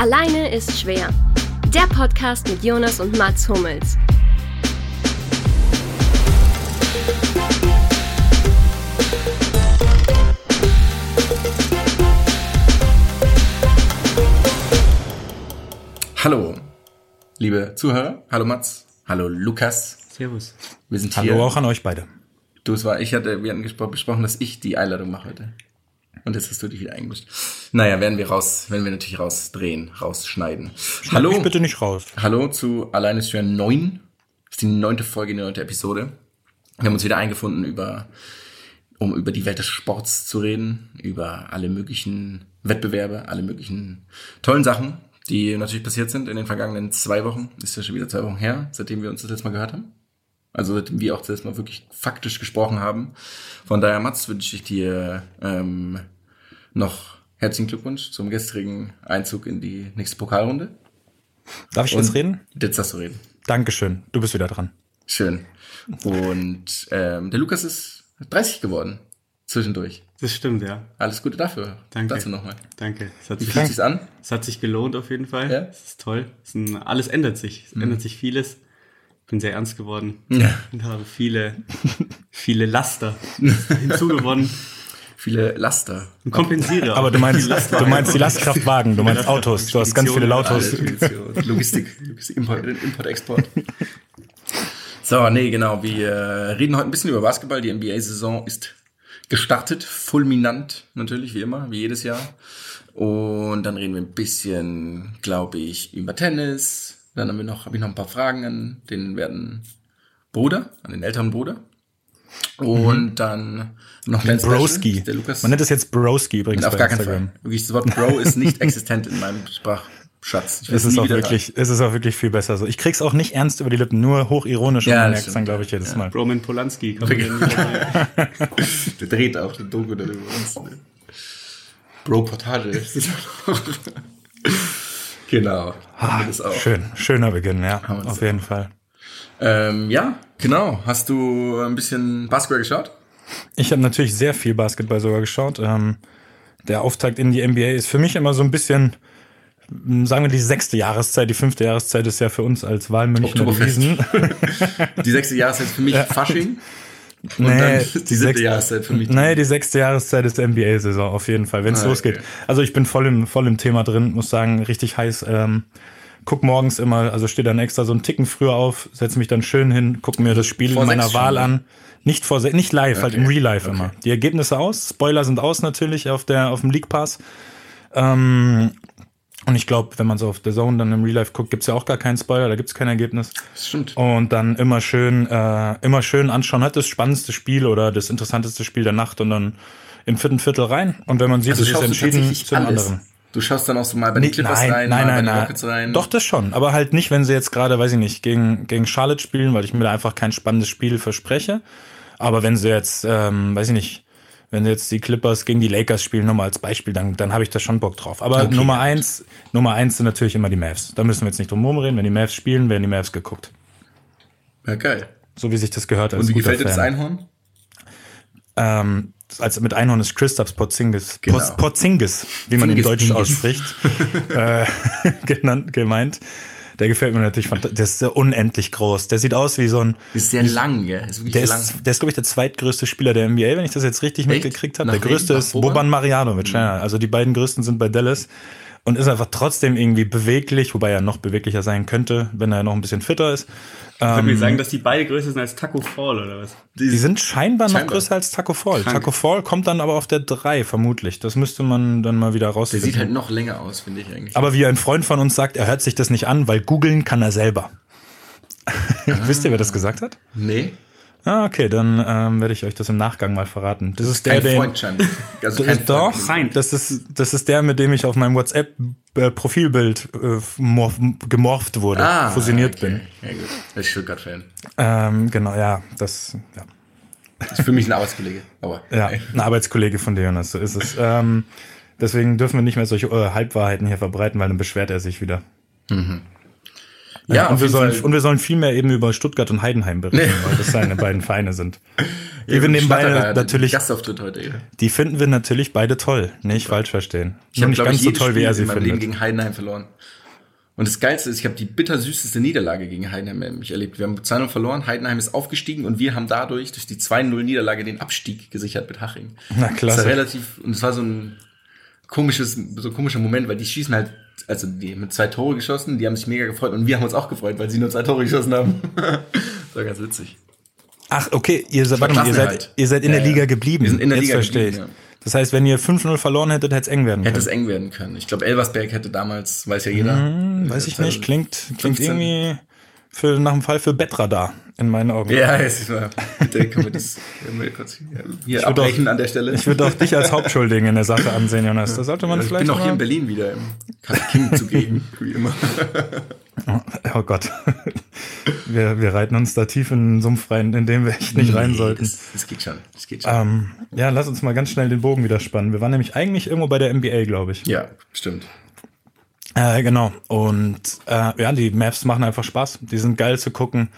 Alleine ist schwer. Der Podcast mit Jonas und Mats Hummels. Hallo, liebe Zuhörer. Hallo Mats. Hallo Lukas. Servus. Wir sind Hallo hier. auch an euch beide. Du, es war, ich hatte, wir hatten besprochen, dass ich die Einladung mache heute. Und jetzt hast du dich wieder eingemischt. Naja, werden wir raus, werden wir natürlich rausdrehen, rausschneiden. Hallo. Ich bitte nicht raus. Hallo zu Alleine ist schwer 9. Das ist die neunte Folge, die neunte Episode. Wir haben uns wieder eingefunden, über, um über die Welt des Sports zu reden, über alle möglichen Wettbewerbe, alle möglichen tollen Sachen, die natürlich passiert sind in den vergangenen zwei Wochen. Ist ja schon wieder zwei Wochen her, seitdem wir uns das letzte Mal gehört haben. Also seitdem wir auch das letzte Mal wirklich faktisch gesprochen haben. Von daher, Mats, wünsche ich dir ähm, noch herzlichen Glückwunsch zum gestrigen Einzug in die nächste Pokalrunde. Darf ich jetzt Und reden? Jetzt darfst du reden. Dankeschön. Du bist wieder dran. Schön. Und ähm, der Lukas ist 30 geworden. Zwischendurch. Das stimmt, ja. Alles Gute dafür. Danke. Dazu nochmal. Danke. Es hat, Wie sich, fühlt sich's an? es hat sich gelohnt auf jeden Fall. Ja? Es ist toll. Es ist ein, alles ändert sich. Es ändert sich vieles. Ich bin sehr ernst geworden Ja. und habe viele, viele Laster hinzugewonnen Viele Laster. und kompensiere. Aber du meinst, du meinst die Lastkraftwagen, du meinst Autos. Du hast ganz viele Autos. Logistik, Logistik Import, Import, Export. So, nee, genau. Wir äh, reden heute ein bisschen über Basketball. Die NBA-Saison ist gestartet, fulminant natürlich, wie immer, wie jedes Jahr. Und dann reden wir ein bisschen, glaube ich, über Tennis. Dann haben wir noch, habe ich noch ein paar Fragen an den werten Bruder, an den älteren Bruder. Und dann noch ein Broski. Der Lukas. Man nennt es jetzt Broski übrigens auf bei gar keinen Instagram. Fall. Wirklich, das Wort Bro ist nicht existent in meinem Sprachschatz. Ich Es ist auch wirklich, es ist auch wirklich viel besser so. Ich krieg's auch nicht ernst über die Lippen, nur hochironisch Ja, und merkt's dann, glaube ich, jedes Mal. Roman Polanski. Kann man. Der dreht auch den Doku dann über uns. ne? Bro-Portage. ist auch. genau. Auch. Ah, Schön, schöner Beginn, ja, auf jeden Fall. Ähm, ja, genau. Hast du ein bisschen Basketball geschaut? Ich habe natürlich sehr viel Basketball sogar geschaut. Ähm, der Auftakt in die NBA ist für mich immer so ein bisschen, m, sagen wir die sechste Jahreszeit, die fünfte Jahreszeit ist ja für uns als Wahlmünchner Oktoberfest. gewesen. Die sechste Jahreszeit für mich Fasching. Und Nee, dann die siebte sechste- Jahreszeit für mich. Nee, die sechste Jahreszeit ist NBA-Saison auf jeden Fall, wenn es Ah, losgeht. okay. Also ich bin voll im, voll im Thema drin, muss sagen, richtig heiß. Ähm, guck morgens immer, also stehe dann extra so einen Ticken früher auf, setze mich dann schön hin, guck mir das Spiel Vor meiner schon, Wahl ne? an. Nicht vor nicht live, halt Okay, im Real Life okay. immer. Die Ergebnisse aus, Spoiler sind aus natürlich auf der auf dem League Pass. Ähm, und ich glaube, wenn man so auf der Zone dann im Real Life guckt, gibt's ja auch gar keinen Spoiler, da gibt's kein Ergebnis. Das stimmt. Und dann immer schön, äh, immer schön anschauen, hat das spannendste Spiel oder das interessanteste Spiel der Nacht und dann im vierten Viertel rein. Und wenn man sieht, Also es ist entschieden tatsächlich zu dem alles. anderen. Du schaust dann auch so mal bei den Nee, Clippers nein, rein, nein, mal bei nein, den nein. Rockets rein. Doch, das schon. Aber halt nicht, wenn sie jetzt gerade, weiß ich nicht, gegen, gegen Charlotte spielen, weil ich mir da einfach kein spannendes Spiel verspreche. Aber wenn sie jetzt, ähm, weiß ich nicht, wenn jetzt die Clippers gegen die Lakers spielen, nochmal als Beispiel, dann, dann habe ich da schon Bock drauf. Aber Okay. Nummer eins, Nummer eins sind natürlich immer die Mavs. Da müssen wir jetzt nicht drum herum reden. Wenn die Mavs spielen, werden die Mavs geguckt. Ja, geil. So wie sich das gehört als Und wie gefällt dir das. Einhorn? Ähm, als mit Einhorn ist Christaps Porzingis. Genau. Porzingis, wie man ihn im Zingis, Deutschen Zingis. ausspricht, äh, genannt, gemeint. Der gefällt mir natürlich fantastisch. Der ist unendlich groß. Der sieht aus wie so ein. Ist sehr lang, gell? Ist wirklich Der lang. ist, der ist glaube ich, der zweitgrößte Spieler der NBA, wenn ich das jetzt richtig Echt? mitgekriegt habe. Der größte ist Boban? Boban Marjanovic. Ja, also die beiden größten sind bei Dallas. Und ist einfach trotzdem irgendwie beweglich, wobei er noch beweglicher sein könnte, wenn er noch ein bisschen fitter ist. Ich würde mir sagen, dass die beide größer sind als Taco Fall oder was? Die sind scheinbar, noch Scheinbar. größer als Taco Fall. Krank. Taco Fall kommt dann aber auf der 3, vermutlich. Das müsste man dann mal wieder Der rausfinden. sieht halt noch länger aus, finde ich eigentlich. Aber wie ein Freund von uns sagt, er hört sich das nicht an, weil googeln kann er selber. Wisst ihr, wer das gesagt hat? nee, Ah, okay, dann ähm, werde ich euch das im Nachgang mal verraten. Das ist der, kein. Freund scheinbar. Also kein Doch, Freund. Das ist, das ist der, mit dem ich auf meinem WhatsApp-Profilbild äh, morf, gemorpht wurde, Ah, fusioniert okay. bin. Ja, gut. Das ist Stuttgart-Fan. Ähm, genau, ja, das, ja. Das ist für mich ein Arbeitskollege. Aber Ja, ey. ein Arbeitskollege von dir, Jonas, so ist es. Ähm, deswegen dürfen wir nicht mehr solche äh, Halbwahrheiten hier verbreiten, weil dann beschwert er sich wieder. Ja, und, wir sollen, und wir sollen viel mehr eben über Stuttgart und Heidenheim berichten, weil das seine beiden Vereine sind. Die wir nebenbei Stadtteil, natürlich, Gastauftritt heute. Ja. die finden wir natürlich beide toll. Nicht falsch verstehen. Ich habe, nicht ganz ich, so toll, wie Spiel er sie in meinem Leben findet. gegen Heidenheim verloren. Und das Geilste ist, ich habe die bittersüßeste Niederlage gegen Heidenheim nämlich erlebt. Wir haben 2-0 verloren, Heidenheim ist aufgestiegen und wir haben dadurch, durch die 2-0-Niederlage, den Abstieg gesichert mit Haching. Na, Das klasse. war relativ, und es war so ein komisches, so ein komischer Moment, weil die schießen halt, also die haben zwei Tore geschossen, die haben sich mega gefreut und wir haben uns auch gefreut, weil sie nur zwei Tore geschossen haben. das war ganz witzig. Ach, okay, ihr, seid- war warte mal, ihr seid, Klassenerhalt. ihr seid in Ja, der ja. Liga geblieben. Wir sind in der Jetzt Liga verstehe ich. geblieben, Das heißt, wenn ihr 5-0 verloren hättet, hätte es eng werden Hätte können. es eng werden können. Ich glaube, Elversberg hätte damals, weiß ja jeder. Hm, weiß ich nicht, klingt, klingt 15. irgendwie für, nach dem Fall für Bettradar in meinen Augen. Ja, es ist mal, bitte können wir das hier, würd abbrechen auch- an der Stelle. Ich würde auch dich als Hauptschuldigen in der Sache ansehen, Jonas. Da sollte man ich vielleicht bin auch hier in Berlin wieder im King zugegen, wie immer. Oh Gott. Wir, wir reiten uns da tief in einen Sumpf rein, in dem wir echt nicht rein Nee, sollten. Das, das geht schon. Das geht schon. Ähm, ja, lass uns mal ganz schnell den Bogen wieder spannen. Wir waren nämlich eigentlich irgendwo bei der NBA, glaube ich. ja, stimmt. Äh, genau. Und äh, ja, die Maps machen einfach Spaß. Die sind geil zu gucken.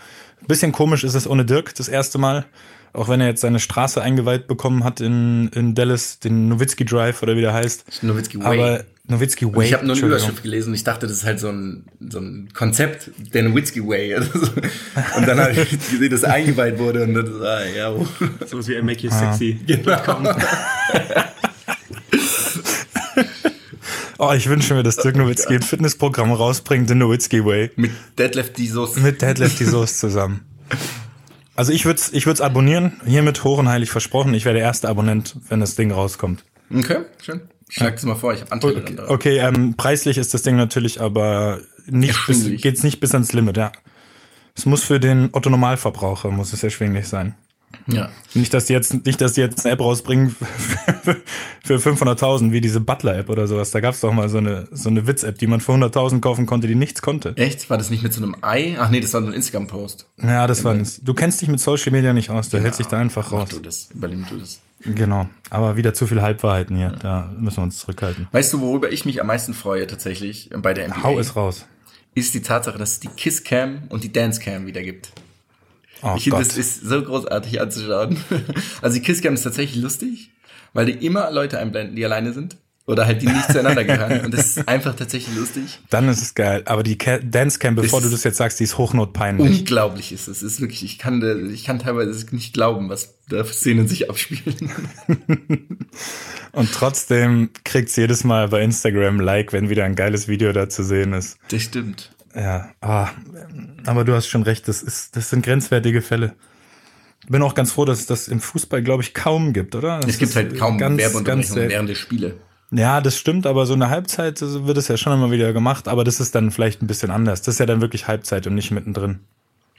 Bisschen komisch ist es ohne Dirk das erste Mal. Auch wenn er jetzt seine Straße eingeweiht bekommen hat in, in Dallas, den Nowitzki Drive oder wie der heißt. Nowitzki Way. Aber Nowitzki Und Way. ich habe nur eine. Überschrift gelesen und ich dachte, das ist halt so ein, so ein Konzept, der Nowitzki Way. Und dann habe ich gesehen, dass er eingeweiht wurde und das ah, ja, oh. Sowas wie I Make You Sexy. genau. Oh, ich wünsche mir, dass Dirk Nowitzki ein Fitnessprogramm rausbringt, den Nowitzki Way. Mit Deadlift Soße. Mit Deadlift Soße zusammen. Also ich würde es ich würd's abonnieren, hiermit hoch und heilig versprochen. Ich wäre der erste Abonnent, wenn das Ding rauskommt. Okay, schön. Schlag das mal vor, ich habe Anteile dann darauf. Okay, ähm, preislich ist das Ding natürlich aber nicht bis, geht's nicht bis ans Limit, ja. Es muss für den Otto Normalverbraucher muss es erschwinglich sein. Ja. Nicht, dass die jetzt, nicht, dass die jetzt eine App rausbringen für 500.000, wie diese Butler-App oder sowas. Da gab's doch mal so eine, so eine Witz-App, die man für 100.000 kaufen konnte, die nichts konnte. Echt? War das nicht mit so einem Ei? Ach nee, das war so ein Instagram-Post. Ja, das war nichts. Du kennst dich mit Social Media nicht aus, du hältst dich da einfach Mach raus. du das. Übernimm du das. Genau. Aber wieder zu viel Halbwahrheiten hier. Da müssen wir uns zurückhalten. Weißt du, worüber ich mich am meisten freue tatsächlich bei der NBA? Hau es raus. Ist die Tatsache, dass es die Kiss-Cam und die Dance-Cam wieder gibt. Oh ich finde, das ist so großartig anzuschauen. Also die Kisscam ist tatsächlich lustig, weil die immer Leute einblenden, die alleine sind. Oder halt die nicht zueinander gehören. Und das ist einfach tatsächlich lustig. Dann ist es geil. Aber die Ca- Dancecam, bevor Ist- du das jetzt sagst, die ist hochnotpeinlich. Unglaublich ist es. Es ist wirklich, ich kann, ich kann teilweise nicht glauben, was da für Szenen sich abspielen. Und trotzdem kriegt's jedes Mal bei Instagram ein Like, wenn wieder ein geiles Video da zu sehen ist. Das stimmt. Ja, ah, aber du hast schon recht, das, ist, das sind grenzwertige Fälle. Bin auch ganz froh, dass es das im Fußball, glaube ich, kaum gibt, oder? Das Es gibt halt kaum ganz, ganz Werbeunterbrechungen selten. während der Spiele. Ja, das stimmt, aber so eine Halbzeit wird es ja schon immer wieder gemacht, aber das ist dann vielleicht ein bisschen anders. Das ist ja dann wirklich Halbzeit und nicht mittendrin.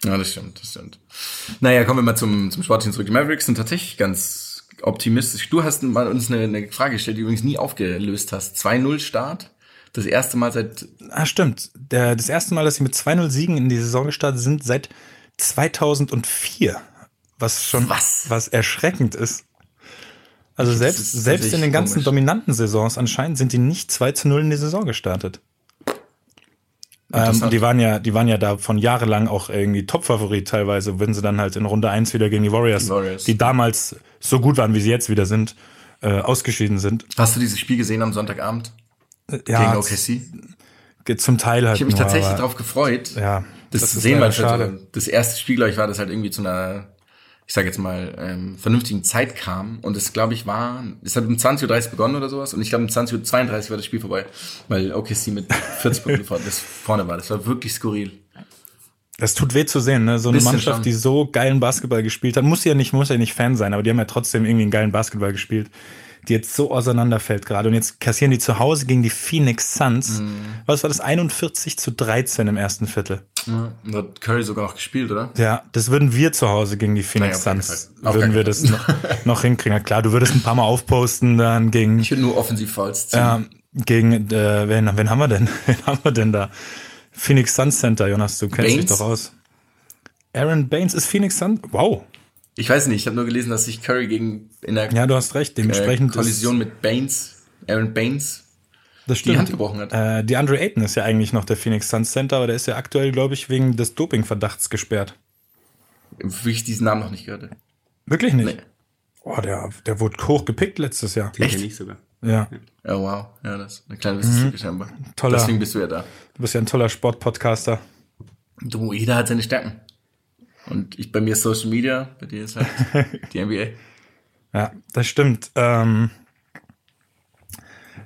Ja, das stimmt, das stimmt. Naja, kommen wir mal zum, zum Sportlichen zurück. Die Mavericks sind tatsächlich ganz optimistisch. Du hast mal uns eine, eine Frage gestellt, die du übrigens nie aufgelöst hast. 2-0 Start. Das erste Mal seit, Ah, stimmt. Der, das erste Mal, dass sie mit 2-0 Siegen in die Saison gestartet sind, seit 2004. Was schon Was? was erschreckend ist. Also selbst, ist selbst in den ganzen komisch. dominanten Saisons anscheinend sind die nicht 2 zu 0 in die Saison gestartet. Ähm, die waren ja, die waren ja da von jahrelang auch irgendwie Top-Favorit teilweise, wenn sie dann halt in Runde 1 wieder gegen die Warriors, Die Warriors. die damals so gut waren, wie sie jetzt wieder sind, äh, ausgeschieden sind. hast du dieses Spiel gesehen am Sonntagabend? Ja, gegen OKC? zum Teil halt Ich habe mich nur, tatsächlich darauf gefreut, Ja, das, das sehen, es halt schade. so, das erste Spiel, glaube ich, war, das halt irgendwie zu einer, ich sage jetzt mal, ähm, vernünftigen Zeit kam. Und es, glaube ich, war, es hat um 20.30 Uhr begonnen oder sowas. Und ich glaube, um 20.32 Uhr war das Spiel vorbei, weil OKC mit 40 Punkten vorne war. Das war wirklich skurril. Das tut weh zu sehen, ne? So eine Bisschen Mannschaft, schon. die so geilen Basketball gespielt hat, muss ja nicht, muss ja nicht Fan sein, aber die haben ja trotzdem irgendwie einen geilen Basketball gespielt, die jetzt so auseinanderfällt gerade. Und jetzt kassieren die zu Hause gegen die Phoenix Suns. Mhm. Was war das? 41 zu 13 im ersten Viertel. Und hat Curry sogar noch gespielt, oder? Ja, das würden wir zu Hause gegen die Phoenix Naja, Suns, würden wir das noch, noch hinkriegen. Ja, klar, du würdest ein paar Mal aufposten dann gegen, Ich würde nur offensiv Fouls ziehen. ähm, gegen, äh, wen, wen haben wir denn? Wen haben wir denn da? Phoenix Suns Center, Jonas, du kennst dich Baines? doch aus. Aaron Baines ist Phoenix Suns? Wow. Ich weiß nicht, ich habe nur gelesen, dass sich Curry gegen in der Ja, du hast recht. äh, Dementsprechend Kollision mit Baines, Aaron Baines, Das die Hand stimmt. gebrochen hat. Äh, die Andre Ayton ist ja eigentlich noch der Phoenix Suns Center, aber der ist ja aktuell, glaube ich, wegen des Dopingverdachts gesperrt. Wie ich diesen Namen noch nicht gehört. Wirklich nicht? Nee. Oh, der, der wurde hoch gepickt letztes Jahr. Den Echt? kenn ich sogar. Ja, Oh wow, ja, das ist eine kleine Wissenslücke scheinbar. Toller. Deswegen bist du ja da. du bist ja ein toller Sportpodcaster. Du, jeder hat seine Stärken. Und ich bei mir ist Social Media, bei dir ist halt die NBA. Ja, das stimmt. Ähm,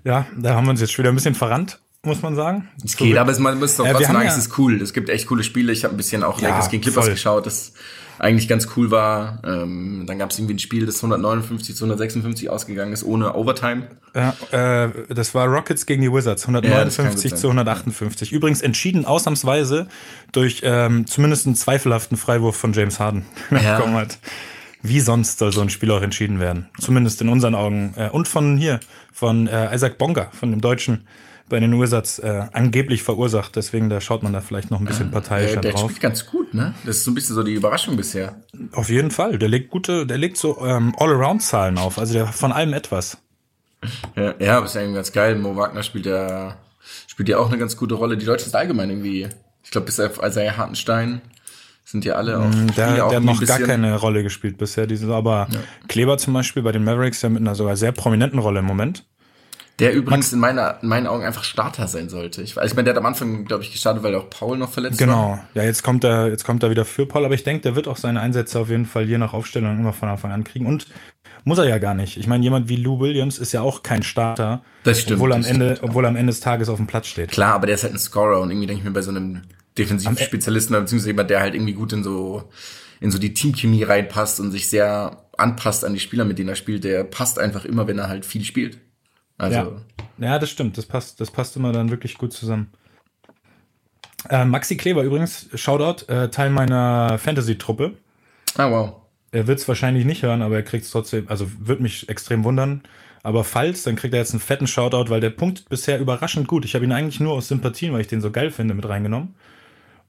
ja, da haben wir uns jetzt schon wieder ein bisschen verrannt, muss man sagen. Es geht, aber es, man muss doch Ja, wir trotzdem sagen, ja- es ist cool. Es gibt echt coole Spiele. Ich habe ein bisschen auch Ja, Lakers gegen Clippers voll. geschaut, das eigentlich ganz cool war. Ähm, dann gab es irgendwie ein Spiel, das 159 zu 156 ausgegangen ist, ohne Overtime. Ja, äh, das war Rockets gegen die Wizards, Ja, das kann 159 gut zu 158. Übrigens entschieden ausnahmsweise durch ähm, zumindest einen zweifelhaften Freiwurf von James Harden Ja. Wie sonst soll so ein Spiel auch entschieden werden? Zumindest in unseren Augen. Äh, und von hier, von äh, Isaac Bonga, von dem Deutschen bei den Wizards, äh, angeblich verursacht. Deswegen, da schaut man da vielleicht noch ein bisschen Äh, parteiischer der drauf. spielt ganz gut, ne? Das ist so ein bisschen so die Überraschung bisher. Auf jeden Fall. Der legt gute, der legt so ähm, All-Around-Zahlen auf. Also der hat von allem etwas. Ja, ja, ist ja irgendwie ganz geil. Mo Wagner spielt ja, spielt ja auch eine ganz gute Rolle. Die Deutschen sind allgemein irgendwie, ich glaube, bis auf Isaiah Hartenstein sind ja alle auch, Mm, Der, ja der auch hat noch gar keine Rolle gespielt bisher. Diese, aber Kleber zum Beispiel bei den Mavericks ja mit einer sogar sehr prominenten Rolle im Moment. Der übrigens in, meiner, in meinen Augen einfach Starter sein sollte. Ich, also ich meine, der hat am Anfang, glaube ich, gestartet, weil auch Paul noch verletzt war. Genau. Ja, jetzt kommt er, jetzt kommt er wieder für Paul, aber ich denke, der wird auch seine Einsätze auf jeden Fall je nach Aufstellung immer von Anfang an kriegen. Und muss er ja gar nicht. Ich meine, jemand wie Lou Williams ist ja auch kein Starter, Das stimmt, obwohl, am Ende, stimmt. obwohl er am Ende des Tages auf dem Platz steht. Klar, aber der ist halt ein Scorer und irgendwie denke ich mir bei so einem Defensivspezialisten, oder beziehungsweise jemand, der halt irgendwie gut in so, in so die Teamchemie reinpasst und sich sehr anpasst an die Spieler, mit denen er spielt, der passt einfach immer, wenn er halt viel spielt. Also, Ja. ja, das stimmt. Das passt, das passt immer dann wirklich gut zusammen. Äh, Maxi Kleber übrigens, Shoutout, äh, Teil meiner Fantasy-Truppe. ah wow. Er wird es wahrscheinlich nicht hören, aber er kriegt es trotzdem, also wird mich extrem wundern. Aber falls, dann kriegt er jetzt einen fetten Shoutout, weil der Punkt bisher überraschend gut. Ich habe ihn eigentlich nur aus Sympathien, weil ich den so geil finde, mit reingenommen.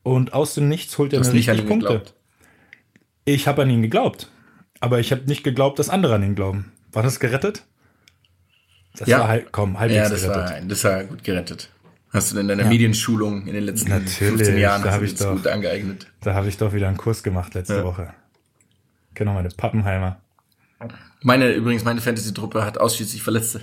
Und aus dem Nichts holt er mir richtig Punkte. geglaubt. Ich habe an ihn geglaubt. Aber ich habe nicht geglaubt, dass andere an ihn glauben. War das gerettet? Das Ja. war halt, komm, halbwegs Ja, das gerettet. war, das war gut gerettet. Hast du denn in deiner Ja. Medienschulung in den letzten Natürlich, 15 Jahren da hast ich doch. gut angeeignet? Da habe ich doch wieder einen Kurs gemacht letzte Ja. Woche. Genau, meine Pappenheimer. Meine, übrigens, meine Fantasy-Truppe hat ausschließlich Verletzte.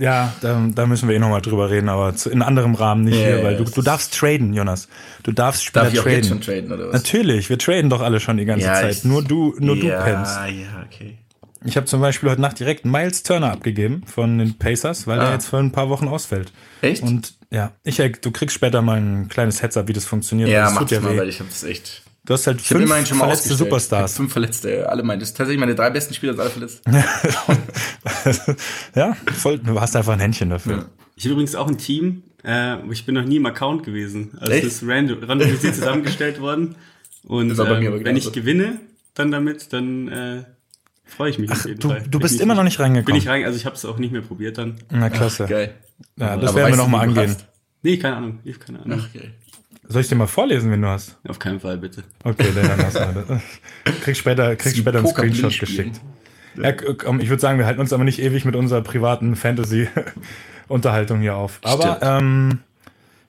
Ja, da, da müssen wir eh nochmal drüber reden, aber zu, in anderem Rahmen nicht Ja, hier, ja, weil du, du darfst traden, Jonas. Du darfst Spieler Darf ich auch jetzt traden. schon traden, oder was? Natürlich, wir traden doch alle schon die ganze Zeit. ich- nur du, nur ja, du pennst. Ja, okay. Ich habe zum Beispiel heute Nacht direkt Miles Turner abgegeben von den Pacers, weil Ah. er jetzt für ein paar Wochen ausfällt. Echt? Und ja, ich, du kriegst später mal ein kleines Heads-up, wie das funktioniert. ja, das mach tut das mal, weh. weil ich habe das echt. Du hast halt Ich fünf schon mal verletzte. Superstars. Fünf Verletzte, alle meine. Das ist tatsächlich meine drei besten Spieler sind alle verletzt. ja, voll, du hast einfach ein Händchen dafür. Ja. Ich habe übrigens auch ein Team, äh, ich bin noch nie im Account gewesen. Also Echt? es ist random, randomisiert zusammengestellt worden. Und ähm, wenn ich gewinne, dann damit, dann äh, freue ich mich auf jeden Du, Fall. du Bin bist ich immer noch nicht Bin reingekommen. ich rein, also ich habe es auch nicht mehr probiert dann. Na klasse. Geil. Ja, das Aber werden wir nochmal angehen. hast? Nee, keine Ahnung. Ich habe keine Ahnung. Ach, geil. Soll ich dir mal vorlesen, wenn du hast? Auf keinen Fall, bitte. Okay, dann lass mal. Krieg später, krieg später einen Screenshot geschickt. Ja, komm, ich würde sagen, wir halten uns aber nicht ewig mit unserer privaten Fantasy-Unterhaltung hier auf. Aber ähm,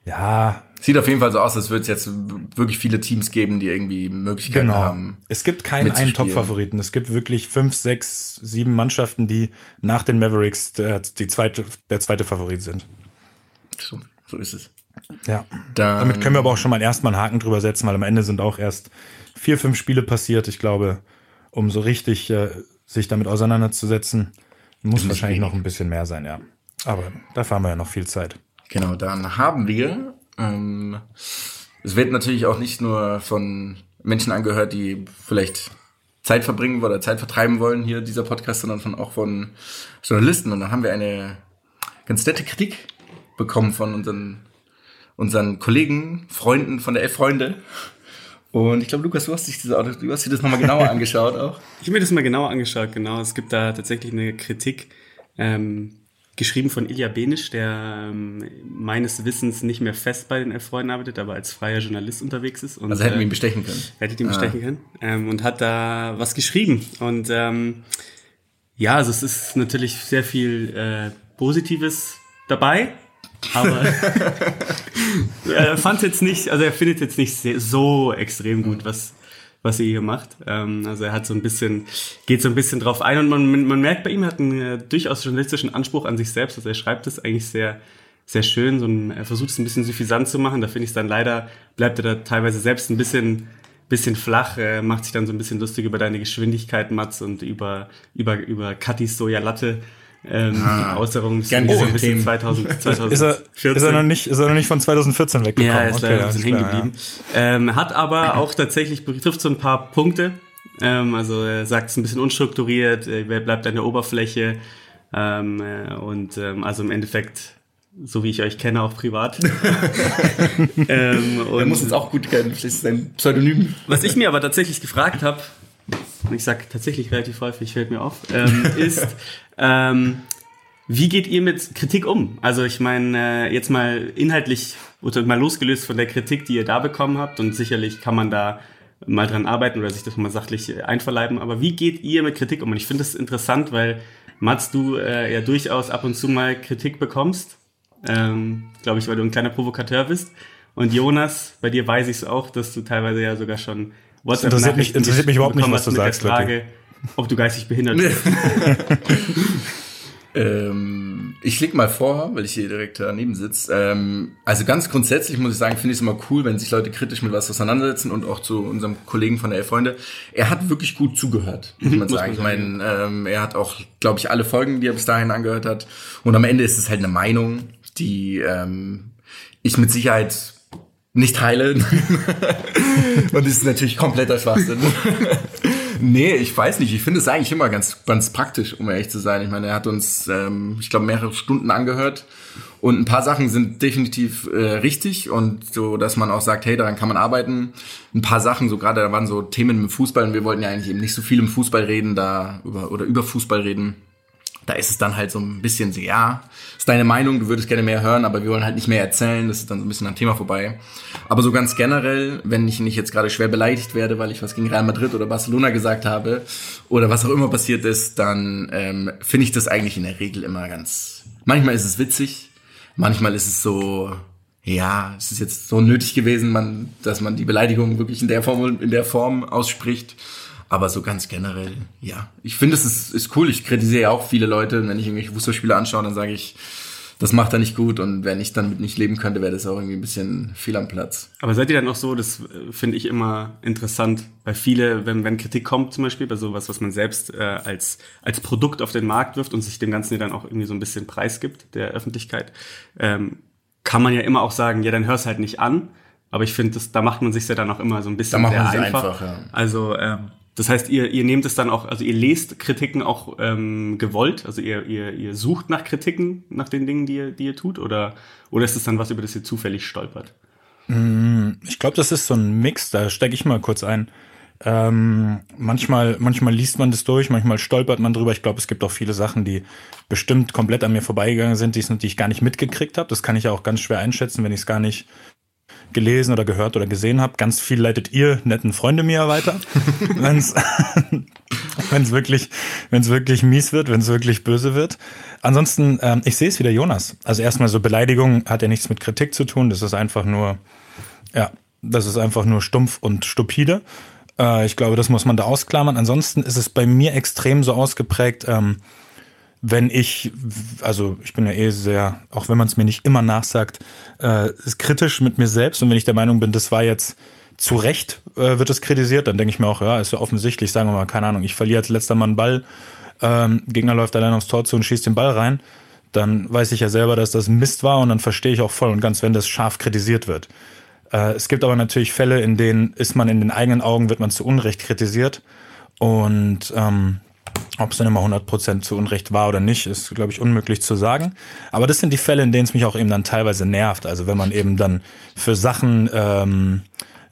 ja, Sieht auf jeden Fall so aus, als würde es jetzt wirklich viele Teams geben, die irgendwie Möglichkeiten genau. haben. Es gibt keinen einen. Top-Favoriten. Es gibt wirklich fünf, sechs, sieben Mannschaften, die nach den Mavericks der, die zweite, der zweite Favorit sind. So, so ist es. Ja. Dann, Damit können wir aber auch schon mal erstmal einen Haken drüber setzen, weil am Ende sind auch erst vier, fünf Spiele passiert. Ich glaube, um so richtig äh, sich damit auseinanderzusetzen, muss wahrscheinlich noch ein bisschen mehr sein, ja. Aber dafür haben wir ja noch viel Zeit. Genau, dann haben wir, ähm, es wird natürlich auch nicht nur von Menschen angehört, die vielleicht Zeit verbringen oder Zeit vertreiben wollen, hier dieser Podcast, sondern von, auch von Journalisten. Und dann haben wir eine ganz nette Kritik bekommen von unseren, unseren Kollegen, Freunden von der Elf Freunde. Und ich glaube, Lukas, du hast, dich diese, du hast dir das nochmal genauer angeschaut auch. Ich habe mir das mal genauer angeschaut, genau. Es gibt da tatsächlich eine Kritik, ähm, geschrieben von Ilja Benisch, der ähm, meines Wissens nicht mehr fest bei den Elf Freunden arbeitet, aber als freier Journalist unterwegs ist. Und, Also hätten wir ihn äh, bestechen können. Hättet ihn Ah. bestechen können. Ähm, und hat da was geschrieben. Und ähm, ja, also es ist natürlich sehr viel äh, Positives dabei. Aber er fand jetzt nicht, also er findet jetzt nicht so extrem gut, was, was ihr hier macht. Ähm, also er hat so ein bisschen, geht so ein bisschen drauf ein und man, man merkt bei ihm, er hat einen äh, durchaus journalistischen Anspruch an sich selbst. Also er schreibt es eigentlich sehr, sehr schön. So ein, er versucht es ein bisschen suffisant zu machen. Da finde ich es dann leider, bleibt er da teilweise selbst ein bisschen, bisschen flach, äh, macht sich dann so ein bisschen lustig über deine Geschwindigkeit, Mats, und über, über, über Katis Sojalatte ähm, ah, Äußerungen gern ein bisschen 2000, 2014. Ist er, ist, er noch nicht, ist er noch nicht von 2014 weggekommen? Ja, er ist okay, da ein bisschen hängen geblieben. Ja. Ähm, hat aber auch tatsächlich, betrifft so ein paar Punkte. Ähm, also er sagt es ein bisschen unstrukturiert, er bleibt an der Oberfläche. Ähm, äh, und ähm, also im Endeffekt so wie ich euch kenne, auch privat. ähm, und er muss jetzt auch gut kennen, vielleicht ist sein Pseudonym. Was ich mir aber tatsächlich gefragt habe, und ich sage tatsächlich relativ häufig, fällt mir auf, ähm, ist, ähm, wie geht ihr mit Kritik um? Also ich meine, äh, jetzt mal inhaltlich oder mal losgelöst von der Kritik, die ihr da bekommen habt und sicherlich kann man da mal dran arbeiten oder sich das mal sachlich einverleiben, aber wie geht ihr mit Kritik um? Und ich finde das interessant, weil Mats, du äh, ja durchaus ab und zu mal Kritik bekommst, ähm, glaube ich, weil du ein kleiner Provokateur bist. Und Jonas, bei dir weiß ich es auch, dass du teilweise ja sogar schon WhatsApp interessiert mich, interessiert mich überhaupt nicht, was du sagst. Frage, ob du geistig behindert bist. ähm, ich leg mal vor, weil ich hier direkt daneben sitze. Ähm, also ganz grundsätzlich muss ich sagen, finde ich es immer cool, wenn sich Leute kritisch mit was auseinandersetzen und auch zu unserem Kollegen von der Elf Freunde. Er hat wirklich gut zugehört, muss man sagen. ich meine, ähm, er hat auch, glaube ich, alle Folgen, die er bis dahin angehört hat. Und am Ende ist es halt eine Meinung, die ähm, ich mit Sicherheit nicht teile. und ist natürlich kompletter Schwachsinn. nee, ich weiß nicht. Ich finde es eigentlich immer ganz, ganz praktisch, um ehrlich zu sein. Ich meine, er hat uns, ähm, ich glaube, mehrere Stunden angehört. Und ein paar Sachen sind definitiv äh, richtig und so, dass man auch sagt, hey, daran kann man arbeiten. Ein paar Sachen, so gerade da waren so Themen mit Fußball und wir wollten ja eigentlich eben nicht so viel im Fußball reden, da über oder über Fußball reden da ist es dann halt so ein bisschen so, ja, ist deine Meinung, du würdest gerne mehr hören, aber wir wollen halt nicht mehr erzählen, das ist dann so ein bisschen am Thema vorbei. Aber so ganz generell, wenn ich nicht jetzt gerade schwer beleidigt werde, weil ich was gegen Real Madrid oder Barcelona gesagt habe oder was auch immer passiert ist, dann ähm, finde ich das eigentlich in der Regel immer ganz. Manchmal ist es witzig, manchmal ist es so, ja, es ist jetzt so nötig gewesen, man, dass man die Beleidigung wirklich in der Form, in der Form ausspricht. Aber so ganz generell, ja. Ich finde, es ist, ist cool. Ich kritisiere ja auch viele Leute. Wenn ich irgendwelche Fußballspiele anschaue, dann sage ich, das macht er nicht gut. Und wenn ich dann mit nicht leben könnte, wäre das auch irgendwie ein bisschen viel am Platz. Aber seid ihr dann auch so, das äh, finde ich immer interessant, weil viele, wenn, wenn Kritik kommt zum Beispiel, bei sowas, was man selbst äh, als, als Produkt auf den Markt wirft und sich dem Ganzen dann auch irgendwie so ein bisschen preisgibt, der Öffentlichkeit, ähm, kann man ja immer auch sagen, ja, dann hör's halt nicht an. Aber ich finde, da macht man sich ja dann auch immer so ein bisschen da sehr einfach. einfach ja. Also ähm, das heißt, ihr, ihr nehmt es dann auch, also ihr lest Kritiken auch ähm, gewollt, also ihr, ihr, ihr sucht nach Kritiken, nach den Dingen, die ihr, die ihr tut, oder, oder ist es dann was, über das ihr zufällig stolpert? Mm, ich glaube, das ist so ein Mix, da stecke ich mal kurz ein. Ähm, manchmal, manchmal liest man das durch, manchmal stolpert man drüber. Ich glaube, es gibt auch viele Sachen, die bestimmt komplett an mir vorbeigegangen sind, die, die ich gar nicht mitgekriegt habe. Das kann ich ja auch ganz schwer einschätzen, wenn ich es gar nicht gelesen oder gehört oder gesehen habt. Ganz viel leitet ihr netten Freunde mir weiter. wenn es wirklich, wenn es wirklich mies wird, wenn es wirklich böse wird. Ansonsten, ähm, ich sehe es wieder Jonas. Also erstmal so Beleidigung hat ja nichts mit Kritik zu tun. Das ist einfach nur, ja, das ist einfach nur stumpf und stupide. Äh, ich glaube, das muss man da ausklammern. Ansonsten ist es bei mir extrem so ausgeprägt, ähm, wenn ich, also ich bin ja eh sehr, auch wenn man es mir nicht immer nachsagt, äh, kritisch mit mir selbst und wenn ich der Meinung bin, das war jetzt zu Recht, äh, wird es kritisiert, dann denke ich mir auch, ja, ist ja offensichtlich, sagen wir mal, keine Ahnung, ich verliere als letzter Mann einen Ball, ähm, Gegner läuft allein aufs Tor zu und schießt den Ball rein, dann weiß ich ja selber, dass das Mist war und dann verstehe ich auch voll und ganz, wenn das scharf kritisiert wird. Äh, es gibt aber natürlich Fälle, in denen ist man in den eigenen Augen, wird man zu Unrecht kritisiert und ähm, ob es dann immer 100% zu Unrecht war oder nicht, ist, glaube ich, unmöglich zu sagen. Aber das sind die Fälle, in denen es mich auch eben dann teilweise nervt. Also wenn man eben dann für Sachen ähm,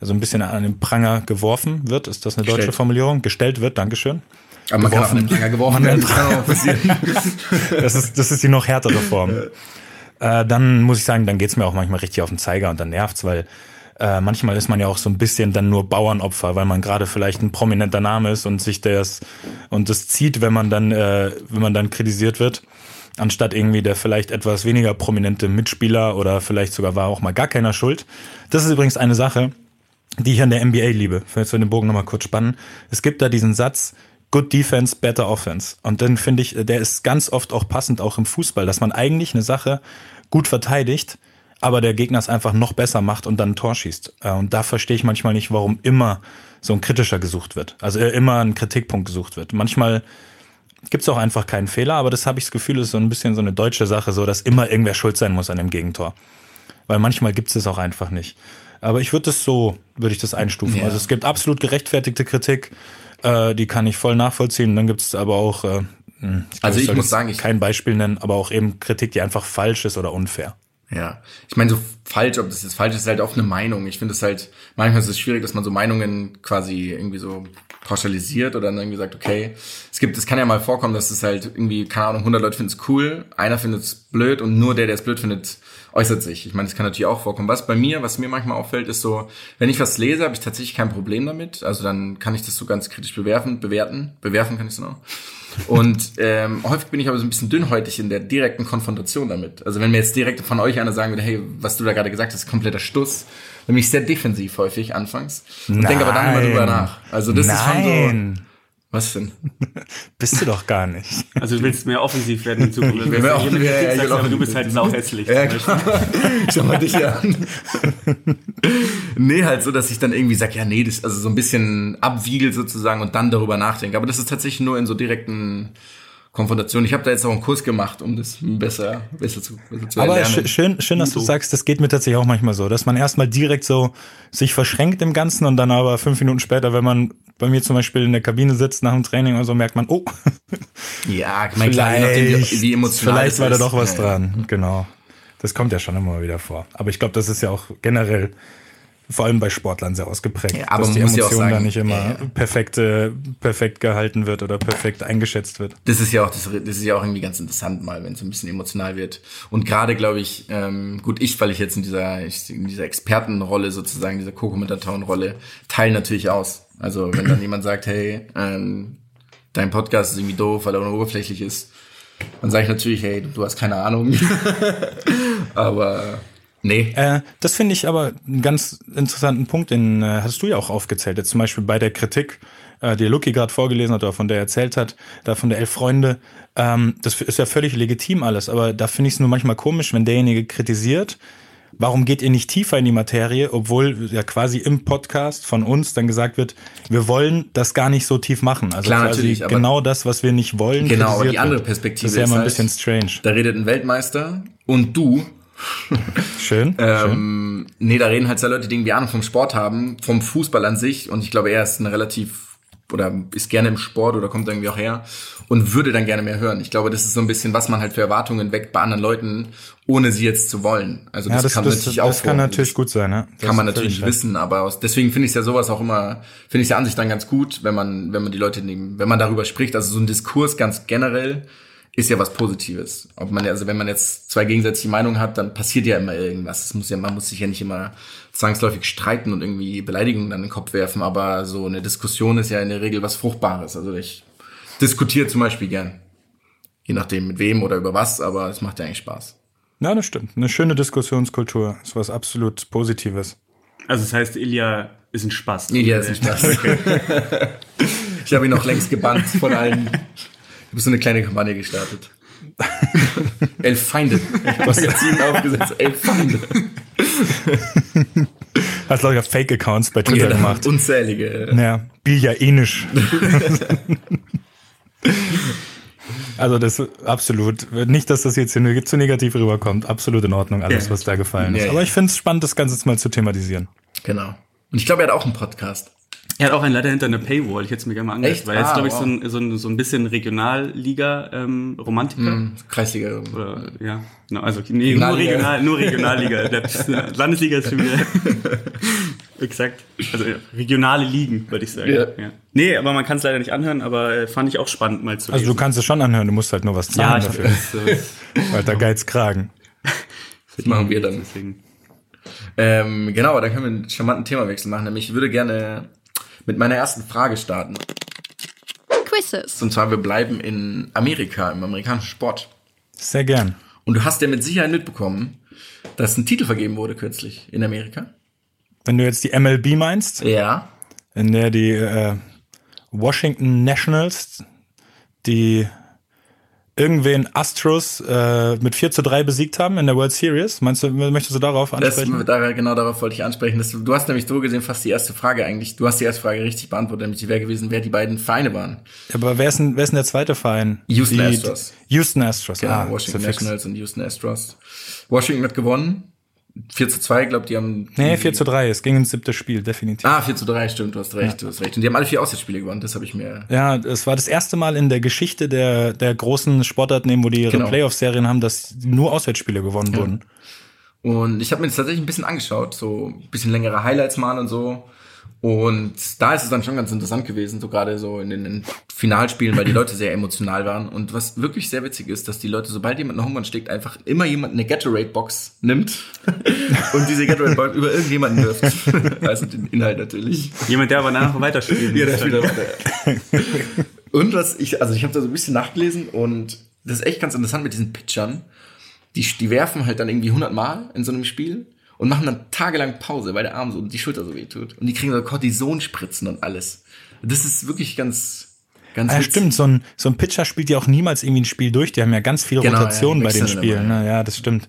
so ein bisschen an den Pranger geworfen wird, ist das eine deutsche Gestellt. Formulierung? Gestellt wird, Dankeschön. Aber man geworfen. kann auch an den Pranger geworfen werden, das, ist, das ist die noch härtere Form. Äh, dann muss ich sagen, dann geht's mir auch manchmal richtig auf den Zeiger und dann nervt's, weil äh, manchmal ist man ja auch so ein bisschen dann nur Bauernopfer, weil man gerade vielleicht ein prominenter Name ist und sich das und das zieht, wenn man dann, äh, wenn man dann kritisiert wird. anstatt irgendwie der vielleicht etwas weniger prominente Mitspieler oder vielleicht sogar war auch mal gar keiner schuld. Das ist übrigens eine Sache, die ich an der NBA liebe. Vielleicht soll den Bogen nochmal kurz spannen. Es gibt da diesen Satz, Good Defense, Better Offense. Und dann finde ich, der ist ganz oft auch passend, auch im Fußball, dass man eigentlich eine Sache gut verteidigt, aber der Gegner es einfach noch besser macht und dann ein Tor schießt. Äh, und da verstehe ich manchmal nicht, warum immer so ein kritischer gesucht wird. Also äh, immer ein Kritikpunkt gesucht wird. Manchmal gibt es auch einfach keinen Fehler, aber das habe ich das Gefühl, ist so ein bisschen so eine deutsche Sache, so dass immer irgendwer schuld sein muss an dem Gegentor. Weil manchmal gibt es es auch einfach nicht. Aber ich würde das so, würde ich das einstufen. Ja. Also es gibt absolut gerechtfertigte Kritik, äh, die kann ich voll nachvollziehen. Dann gibt es aber auch, äh, hm, ich glaub, Also ich soll muss sagen, ich- kein Beispiel nennen, aber auch eben Kritik, die einfach falsch ist oder unfair. Ja, ich meine, so falsch, ob das jetzt falsch ist, ist halt auch eine Meinung. Ich finde es halt, manchmal ist es schwierig, dass man so Meinungen quasi irgendwie so pauschalisiert oder dann irgendwie sagt, okay, es gibt, es kann ja mal vorkommen, dass es halt irgendwie, keine Ahnung, 100 Leute finden es cool, einer findet es blöd und nur der, der es blöd findet, äußert sich. Ich meine, das kann natürlich auch vorkommen. Was bei mir, was mir manchmal auffällt, ist so, wenn ich was lese, habe ich tatsächlich kein Problem damit. Also dann kann ich das so ganz kritisch bewerfen, bewerten, bewerfen kann ich es noch. Und ähm, häufig bin ich aber so ein bisschen dünnhäutig in der direkten Konfrontation damit. Also wenn mir jetzt direkt von euch einer sagen würde, hey, was du da gerade gesagt hast, kompletter Stuss, dann bin ich sehr defensiv häufig anfangs und denke aber dann immer drüber nach. Also das ist schon so. Was denn? bist du doch gar nicht. Also du willst mehr offensiv werden in Zukunft. will mehr offen- Wenn du ja, ja, genau. aber du bist halt sau hässlich. Ja, klar. Schau mal dich an. nee, halt so, dass ich dann irgendwie sag, ja, nee, das, also so ein bisschen abwiegel sozusagen und dann darüber nachdenke. Aber das ist tatsächlich nur in so direkten Konfrontationen. Ich habe da jetzt auch einen Kurs gemacht, um das besser, besser zu, besser zu Aber erlernen. sch schön, schön, dass du sagst, das geht mir tatsächlich auch manchmal so, dass man erstmal direkt so sich verschränkt im Ganzen und dann aber fünf Minuten später, wenn man bei mir zum Beispiel in der Kabine sitzt nach dem Training oder so, merkt man, oh, ja, ich meine, klar, wie, wie emotional vielleicht war da ist. doch was Ja, ja. dran. Genau. Das kommt ja schon immer wieder vor. Aber ich glaube, das ist ja auch generell vor allem bei Sportlern sehr ausgeprägt, Ja, aber dass die muss ja Emotion da nicht immer ja, ja. perfekt, äh, perfekt gehalten wird oder perfekt eingeschätzt wird. Das ist ja auch, das, das ist ja auch irgendwie ganz interessant mal, wenn es ein bisschen emotional wird. Und gerade glaube ich, ähm, gut, ich, weil ich jetzt in dieser, ich, in dieser Expertenrolle sozusagen, dieser Co-Kommentatorenrolle, teile natürlich aus. Also wenn dann jemand sagt, hey, ähm, dein Podcast ist irgendwie doof, weil er nur oberflächlich ist, dann sage ich natürlich, hey, du hast keine Ahnung. Aber nee. Äh, das finde ich aber einen ganz interessanten Punkt, den äh, hast du ja auch aufgezählt. Jetzt zum Beispiel bei der Kritik, äh, die Lucky gerade vorgelesen hat oder von der er erzählt hat, da von der Elf Freunde. Ähm, das ist ja völlig legitim alles, aber da finde ich es nur manchmal komisch, wenn derjenige kritisiert. Warum geht ihr nicht tiefer in die Materie, obwohl ja quasi im Podcast von uns dann gesagt wird, wir wollen das gar nicht so tief machen. Also Klar, quasi natürlich, genau das, was wir nicht wollen. Genau, aber die andere. Perspektive Das ist ja immer ein halt- bisschen strange. Da redet ein Weltmeister und du Schön. schön. Ähm, nee, da reden halt zwei Leute, die irgendwie Ahnung vom Sport haben, vom Fußball an sich. Und ich glaube, er ist ein relativ oder ist gerne im Sport oder kommt irgendwie auch her und würde dann gerne mehr hören. Ich glaube, das ist so ein bisschen, was man halt für Erwartungen weckt bei anderen Leuten, ohne sie jetzt zu wollen. Also Ja, das, das, kann das, natürlich das auch kann vor. natürlich gut sein, ja. Das kann man natürlich recht. wissen, aber aus, deswegen finde ich es ja sowas auch immer, finde ich es ja an sich dann ganz gut, wenn man, wenn man die Leute nehmen, wenn man darüber spricht. Also so ein Diskurs ganz generell ist ja was Positives. Ob man, also wenn man jetzt zwei gegensätzliche Meinungen hat, dann passiert ja immer irgendwas. Es muss ja, man muss sich ja nicht immer zwangsläufig streiten und irgendwie Beleidigungen an den Kopf werfen, aber so eine Diskussion ist ja in der Regel was Fruchtbares. Also ich diskutiere zum Beispiel gern. Je nachdem mit wem oder über was, aber es macht ja eigentlich Spaß. Ja, das stimmt. Eine schöne Diskussionskultur ist was absolut Positives. Also das heißt, Ilja ist ein Spaß. Ja, ist ein Spaß. ich habe ihn noch längst gebannt von allen. Habe so eine kleine Kampagne gestartet. Elf Feinde. Ich habe Magazin aufgesetzt. Elf Feinde. Hast lauter Fake-Accounts bei Twitter Genau, gemacht. Unzählige. Ja, Biljanisch. also das ist absolut, nicht, dass das jetzt hier zu negativ rüberkommt, absolut in Ordnung, alles, Ja. was da gefallen ist. Ja, ja. Aber ich finde es spannend, das Ganze jetzt mal zu thematisieren. Genau. Und ich glaube, er hat auch einen Podcast. Er hat auch einen leider hinter einer Paywall. Ich hätte es mir gerne mal. Echt? Weil er ist, Ah, glaube ich, wow. so ein, so, ein, so ein bisschen Regionalliga-Romantiker. Hm, Kreisliga. Oder, ja, genau. Also, nee, nur, Regionalliga. Regional, nur Regionalliga. Landesliga ist schon wieder. Exakt. Also, ja, regionale Ligen, würde ich sagen. Ja. Ja. Nee, aber man kann es leider nicht anhören, aber äh, fand ich auch spannend mal zu lesen. Also du kannst es schon anhören, du musst halt nur was ja, zahlen ich dafür. Weil da Geiz Kragen. Das machen wir dann. Deswegen. Ähm, genau, dann können wir einen charmanten Themawechsel machen. Nämlich, ich würde gerne mit meiner ersten Frage starten. Quizzes. Und zwar, wir bleiben in Amerika, im amerikanischen Sport. Sehr gern. Und du hast ja mit Sicherheit mitbekommen, dass ein Titel vergeben wurde kürzlich in Amerika. Wenn du jetzt die MLB meinst, Ja. in der die äh, Washington Nationals die irgendwen Astros äh, mit 4 zu 3 besiegt haben in der World Series. Meinst du, möchtest du darauf Das, ansprechen? da, genau darauf wollte ich ansprechen. Das, du hast nämlich so gesehen fast die erste Frage eigentlich. Du hast die erste Frage richtig beantwortet, nämlich die wäre gewesen, wer die beiden Vereine waren. Aber wer ist, denn, wer ist denn der zweite Verein? Houston die, Astros. Houston Astros, Genau, ah, Washington. Nationals und Houston Astros. Washington hat gewonnen. 4 zu 2, glaube die haben. Nee, 4 zu 3. Es ging ins siebte Spiel, definitiv. Ah, 4 zu 3, stimmt, du hast recht, du hast recht. Und die haben alle vier Auswärtsspiele gewonnen, das habe ich mir. Ja, es war das erste Mal in der Geschichte der, der großen Sportarten, wo die ihre Genau. Playoff-Serien haben, dass nur Auswärtsspiele gewonnen wurden. Und ich habe mir das tatsächlich ein bisschen angeschaut, so ein bisschen längere Highlights mal und so. Und da ist es dann schon ganz interessant gewesen, so gerade so in den in Finalspielen, weil die Leute sehr emotional waren. Und was wirklich sehr witzig ist, dass die Leute, sobald jemand nach Home steckt, einfach immer jemand eine Gatorade-Box nimmt und diese Gatorade-Box über irgendjemanden wirft. also den Inhalt natürlich. Jemand, der aber nachher weiterspielen Ja, der spielt weiter. Und was ich, also ich habe da so ein bisschen nachgelesen und das ist echt ganz interessant mit diesen Pitchern. Die, die werfen halt dann irgendwie 100 Mal in so einem Spiel und machen dann tagelang Pause, weil der Arm so und die Schulter so weh tut. Und die kriegen so Cortisonspritzen und alles. Das ist wirklich ganz, ganz Ja, witzig. stimmt, so ein, so ein Pitcher spielt ja auch niemals irgendwie ein Spiel durch. Die haben ja ganz viel Genau, Rotation ja, bei den Spielen. immer, Ne? Ja, das stimmt.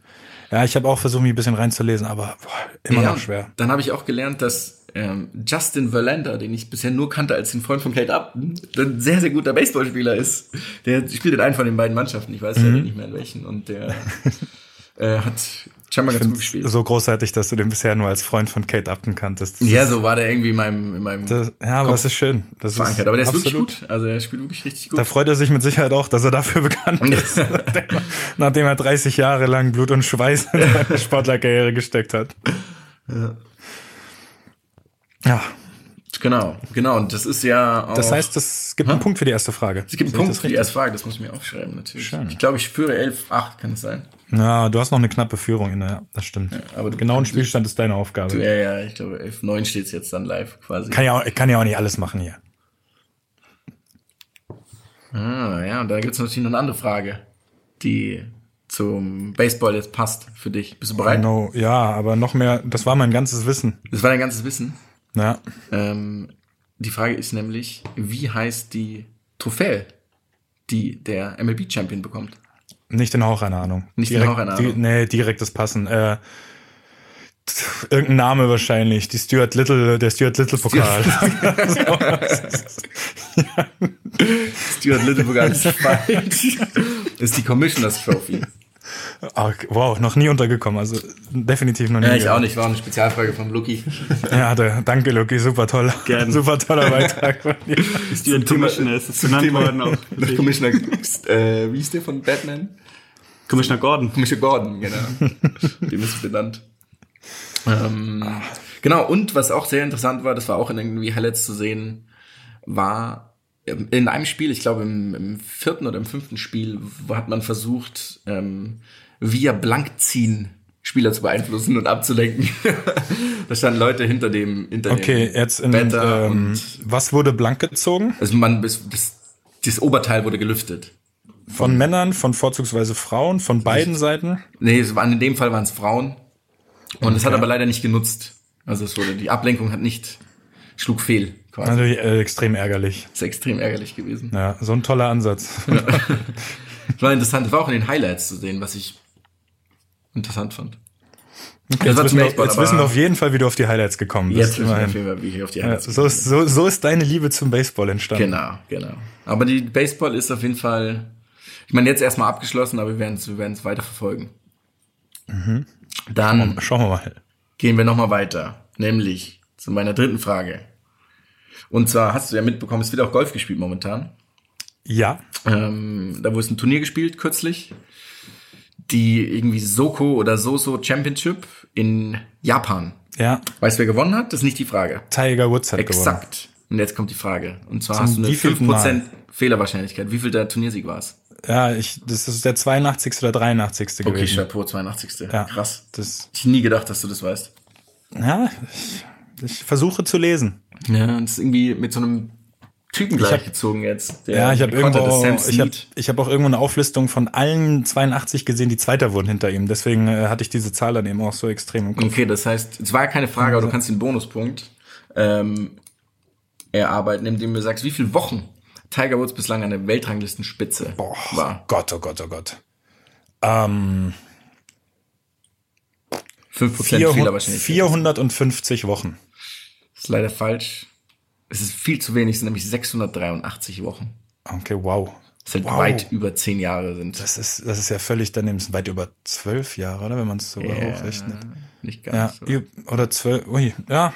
Ja, ich habe auch versucht, mich ein bisschen reinzulesen, aber boah, immer Ja, noch schwer. Dann habe ich auch gelernt, dass ähm, Justin Verlander, den ich bisher nur kannte als den Freund von Kate Upton, ein sehr, sehr guter Baseballspieler ist. Der spielt in einen von den beiden Mannschaften, ich weiß Mhm. leider nicht mehr in welchen. Und der äh, hat scheinbar ganz gut gespielt. So großartig, dass du den bisher nur als Freund von Kate Upton kanntest. Das Ja, so war der irgendwie in meinem, in meinem Das, ja, aber Kopf es ist schön. Das verankert. Aber der ist absolut. wirklich gut. Also er spielt wirklich richtig gut. Da freut er sich mit Sicherheit auch, dass er dafür bekannt ist. nachdem, er, nachdem er 30 Jahre lang Blut und Schweiß in seine Sportlerkarriere gesteckt hat. Ja, Genau, genau. Und das ist ja auch, das heißt, es gibt einen Punkt für die erste Frage. es gibt einen ich Punkt für die erste Frage, das muss ich mir aufschreiben, natürlich. Schön. Ich glaube, ich führe 11, 8, kann es sein? Ja, du hast noch eine knappe Führung in der, ja, das stimmt. aber du- genauen Spielstand ist deine Aufgabe. Ja, ja, ich glaube, 11, 9 steht jetzt dann live quasi. Kann ja, auch, kann ja auch nicht alles machen hier. Ah, ja, und da gibt's natürlich noch eine andere Frage, die zum Baseball jetzt passt für dich. Bist du bereit? No, ja, aber noch mehr, das war mein ganzes Wissen. Das war dein ganzes Wissen. Ja. Ähm, die Frage ist nämlich, wie heißt die Trophäe, die der MLB-Champion bekommt? Nicht den Hauch einer Ahnung. Nicht den Direkt, Hauch einer Ahnung. Nee, direktes Passen. Äh, irgendein Name wahrscheinlich. Die Stuart Little, der Stuart Little Pokal. Stuart Littleburger ist falsch. Ist die Commissioners Trophy. Ah, wow, noch nie untergekommen. Also definitiv noch nie. Ja, ich auch nicht. War eine Spezialfrage vom Lucky. Ja, der, danke, Lucky. Super toll. Gern. Super toller Beitrag von dir. Stuart Commissioner ist es genannt worden auch. Commissioner, äh, wie ist der von Batman? Commissioner Gordon. Commissioner Gordon, genau. Dem ist es benannt. Ähm, genau, und was auch sehr interessant war, das war auch in irgendwie Highlights zu sehen, war ähm, in einem Spiel, ich glaube im, im vierten oder im fünften Spiel, wo hat man versucht, ähm, via Blankziehen Spieler zu beeinflussen und abzulenken. da standen Leute hinter dem, hinter Okay, dem jetzt in, Better ähm, was wurde blank gezogen? also man, das, das, das Oberteil wurde gelüftet. Von Männern, von vorzugsweise Frauen, von beiden Seiten? Nee, es waren, in dem Fall waren es Frauen. Und es hat Okay. aber leider nicht genutzt. Also es wurde, die Ablenkung hat nicht, schlug fehl quasi. Also äh, extrem ärgerlich. Das ist extrem ärgerlich gewesen. Ja, so ein toller Ansatz. Es war interessant, es war auch in den Highlights zu sehen, was ich interessant fand. Okay, jetzt wissen, wir, Baseball, jetzt wissen wir auf jeden Fall, wie du auf die Highlights gekommen bist. Jetzt wissen wir auf jeden Fall, wie ich auf die Ja, Highlights so, ist, so, so ist deine Liebe zum Baseball entstanden. Genau, genau. Aber die Baseball ist auf jeden Fall, ich meine, jetzt erstmal abgeschlossen, aber wir werden es wir werden es weiter verfolgen. Mhm. Dann Schauen wir mal. gehen wir nochmal weiter, nämlich zu meiner dritten Frage. Und zwar hast du ja mitbekommen, es wird auch Golf gespielt momentan. Ja, Ähm, da wurde ein Turnier gespielt kürzlich. Die irgendwie Soko oder Soso Championship in Japan. ja. Weißt du, wer gewonnen hat? Das ist nicht die Frage. Tiger Woods hat gewonnen. Exakt. Und jetzt kommt die Frage. Und zwar Zum hast du eine wievielten 5% Fehlerwahrscheinlichkeit. Wie viel der Turniersieg war es? Ja, ich, das ist der 82. oder 83. Okay, gewesen. Chapeau, 82. Ja. Krass. Das, Ich hätte nie gedacht, dass du das weißt. ja, ich, ich versuche zu lesen. Ja, und das ist irgendwie mit so einem Typen gleichgezogen jetzt. Der Ja, ich habe irgendwo, ich habe ich hab auch irgendwo eine Auflistung von allen 82 gesehen, die Zweiter wurden hinter ihm. Deswegen äh, hatte ich diese Zahl dann eben auch so extrem im Kopf. Okay, das heißt, es war ja keine Frage, aber du kannst den Bonuspunkt ähm, erarbeiten, indem du sagst, wie viele Wochen Tiger Woods bislang an der Weltranglistenspitze Boah, war. Gott, oh Gott, oh Gott. Ähm, 5% 400, Fehlerwahrscheinlichkeit. 450 Wochen. Das ist leider falsch. Es ist viel zu wenig, es sind nämlich 683 Wochen. Okay, wow. Das halt Wow. weit über 10 Jahre sind. Das ist, das ist ja völlig daneben. Das sind weit über zwölf Jahre, oder? Wenn man es so Ja, hochrechnet. Nicht ganz Ja, so. oder zwölf. Ui, ja,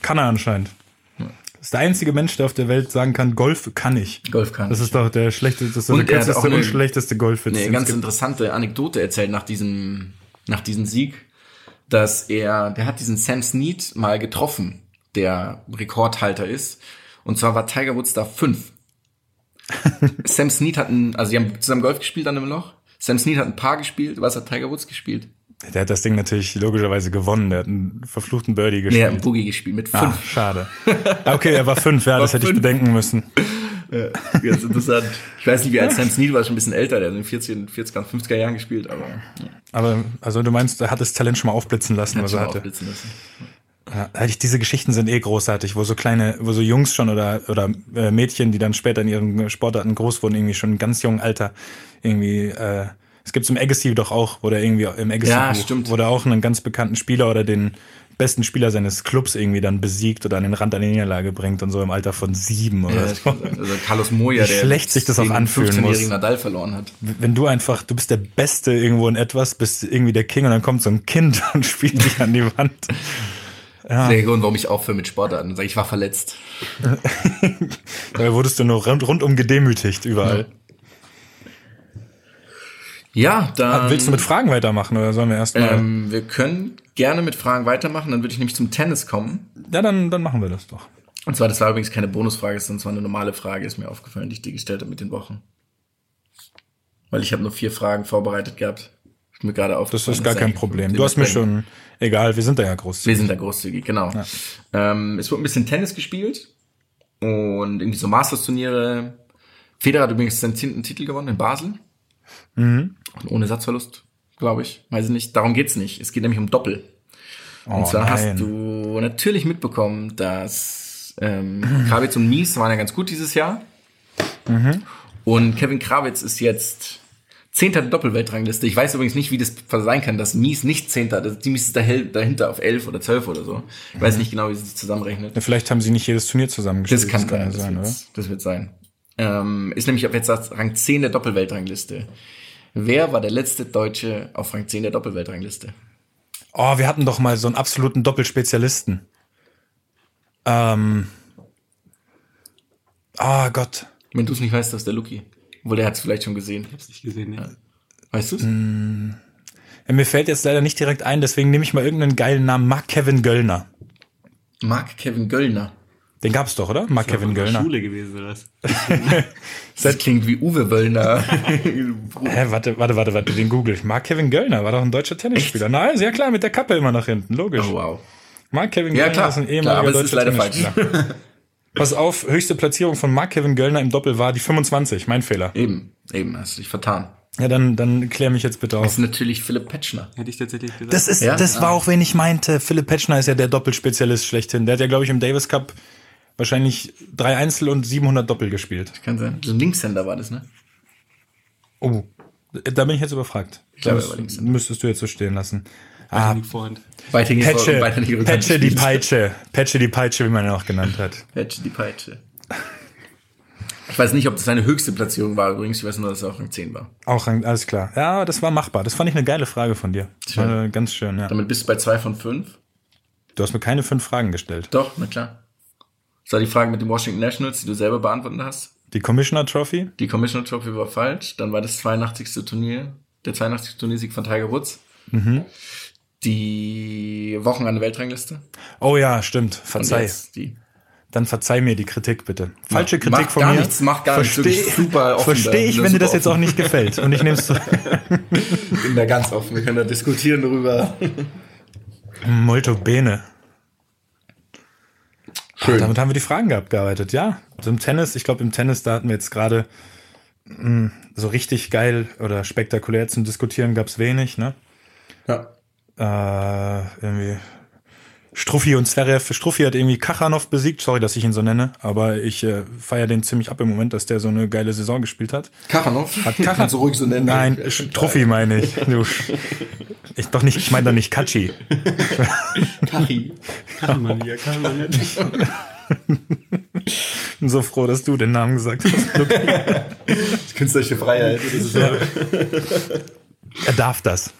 kann er anscheinend. Das ist der einzige Mensch, der auf der Welt sagen kann, Golf kann ich. Golf kann Das ich, ist doch der schlechteste, das ist doch Und der er hat kürzeste und schlechteste Golfwitz. eine es ganz gibt. interessante Anekdote erzählt nach diesem, nach diesem Sieg, dass er, der hat diesen Sam Snead mal getroffen, der Rekordhalter ist. Und zwar war Tiger Woods da fünf. Sam Snead hat ein, also die haben zusammen Golf gespielt an einem Loch. Sam Snead hat ein Paar gespielt. Was hat Tiger Woods gespielt? Der hat das Ding natürlich logischerweise gewonnen. Der hat einen verfluchten Birdie Nee, er hat ein gespielt. Boogie gespielt mit ah, fünf. schade. Ah, Okay, er war fünf, ja, das hätte ich fünf. bedenken müssen. Ja, ganz interessant. Ich weiß nicht, wie alt Sam Snead war, schon ein bisschen älter. Der hat in den 40, 40er und 50er Jahren gespielt, aber ja, Aber, also du meinst, er hat das Talent schon mal aufblitzen lassen, hat was er hatte. aufblitzen lassen. Ja, eigentlich diese Geschichten sind eh großartig, wo so kleine, wo so Jungs schon oder oder äh, Mädchen, die dann später in ihren Sportarten groß wurden, irgendwie schon in ganz jungen Alter irgendwie. Äh, es gibt's im Agassi doch auch, wo der irgendwie im Agassi Ja, stimmt. wo der auch einen ganz bekannten Spieler oder den besten Spieler seines Clubs irgendwie dann besiegt oder an den Rand einer Niederlage bringt und so im Alter von sieben oder Ja, so. also Carlos Moya, Wie der schlecht sich das auch anfühlen 15-jährigen muss. Nadal verloren hat. Wenn du einfach, du bist der Beste irgendwo in etwas, bist irgendwie der King und dann kommt so ein Kind und spielt dich an die Wand. Ist der Grund, warum ich aufhöre mit Sportarten. Sag, ich war verletzt. Da wurdest du nur rund, rundum gedemütigt überall. Ja, dann. Willst du mit Fragen weitermachen oder sollen wir erstmal? ähm, wir können gerne mit Fragen weitermachen. Dann würde ich nämlich zum Tennis kommen. ja, dann, dann machen wir das doch. Und zwar, das war übrigens keine Bonusfrage, sondern es war eine normale Frage, ist mir aufgefallen, die ich dir gestellt habe mit den Wochen. Weil ich habe nur vier Fragen vorbereitet gehabt. Mir gerade Das aufgefallen. ist gar kein Problem. Du hast mir schon, egal, wir sind da ja groß. Wir sind da großzügig, genau. Ähm, es wurde ein bisschen Tennis gespielt und irgendwie so Masters-Turniere. Federer hat übrigens seinen zehnten Titel gewonnen in Basel. Mhm. Und ohne Satzverlust, glaube ich. Weiß ich nicht. Darum geht's nicht. Es geht nämlich um Doppel. Oh, und zwar nein. hast du natürlich mitbekommen, dass ähm, Krawitz und Mies waren ja ganz gut dieses Jahr. Mhm. Und Kevin Krawitz ist jetzt Zehnter der Doppelweltrangliste. Ich weiß übrigens nicht, wie das sein kann, dass Mies nicht Zehnter, das die Mies ist dahinter auf elf oder zwölf oder so. Ich weiß nicht genau, wie sie sich zusammenrechnet. Ja, vielleicht haben sie nicht jedes Turnier zusammengestellt. Das kann sein, ja das, sein, wird, oder? das wird sein. Ähm, ist nämlich auf jetzt Rang 10 der Doppelweltrangliste. Wer war der letzte Deutsche auf Rang 10 der Doppelweltrangliste? Oh, wir hatten doch mal so einen absoluten Doppelspezialisten. Ähm. Ah Gott. Wenn du es nicht weißt, das ist der Lucky. Obwohl, der hat es vielleicht schon gesehen. Hab's nicht gesehen, ne? Weißt du es? Ja, mir fällt jetzt leider nicht direkt ein, deswegen nehme ich mal irgendeinen geilen Namen. Mark Kevin Göllner. Mark Kevin Göllner. Den gab's doch, oder? Mark Kevin In der Göllner. Schule gewesen, oder was? Das klingt wie Uwe Wöllner. Hä, warte, warte, warte, warte, den google ich. Mark Kevin Göllner war doch ein deutscher Tennisspieler. Nein, sehr klar, mit der Kappe immer nach hinten, logisch. oh, wow. Mark Kevin Ja, Göllner klar. ist ein klar ehemaliger aber es ist deutscher leider falsch. Pass auf, höchste Platzierung von Mark Kevin Göllner im Doppel war die 25, mein Fehler. eben, eben, hast du dich vertan. Ja, dann, dann klär mich jetzt bitte Das auf. ist natürlich Philipp Petschner. Hätte ich tatsächlich gesagt. Das ist, Ja? das war auch, wen ich meinte. Philipp Petschner ist ja der Doppelspezialist schlechthin. Der hat ja, glaube ich, im Davis Cup wahrscheinlich drei Einzel und 700 Doppel gespielt. Kann sein. So ein Linkshänder war das, ne? Oh, da bin ich jetzt überfragt. glaube, Das müsstest du jetzt so stehen lassen. Ah, Vorhand. Weiter geht's Petsche, weiter in die. Peitsche. Petsche die Peitsche, wie man ihn auch genannt hat. Petsche die Peitsche. Ich weiß nicht, ob das seine höchste Platzierung war übrigens. Ich weiß nur, dass er auch Rang 10 war. Auch ein- alles klar. Ja, das war machbar. Das fand ich eine geile Frage von dir. Schön. War ganz schön, ja. Damit bist du bei zwei von fünf. Du hast mir keine fünf Fragen gestellt. Doch, na klar. Das war die Frage mit den Washington Nationals, die du selber beantworten hast. Die Commissioner Trophy? Die Commissioner Trophy war falsch. Dann war das 82. Turnier, der 82. Turniersieg von Tiger Woods. Mhm. Die Wochen an der Weltrangliste. Oh ja, stimmt. Verzeih. jetzt. Dann verzeih mir die Kritik bitte. Falsche Kritik mach von gar mir. nichts, mach gar nichts. Versteh- Wirklich super offen. Verstehe ich, wenn dir das jetzt offen. auch nicht gefällt. Und ich nehme es zurück. bin da ganz offen. Wir können da diskutieren darüber. Molto bene. Schön. Damit haben wir die Fragen abgearbeitet, ja. Also im Tennis, ich glaube im Tennis, da hatten wir jetzt gerade mh, so richtig geil oder spektakulär zum Diskutieren gab's wenig, ne? ja. Äh, irgendwie Struffi und Zverev. Struffi hat irgendwie Kachanov besiegt, sorry, dass ich ihn so nenne, aber ich äh, feiere den ziemlich ab im Moment, dass der so eine geile Saison gespielt hat. Kachanov? Hat Kachan- Kannst du ruhig so nennen. Nein, Ja. Struffi meine ich. Du, ich doch nicht, ich meine doch nicht Katschi. Kachi. Kann man ja, kann man nicht. Bin so froh, dass du den Namen gesagt hast. Luke. Künstlerische Freiheit. So. Er darf das.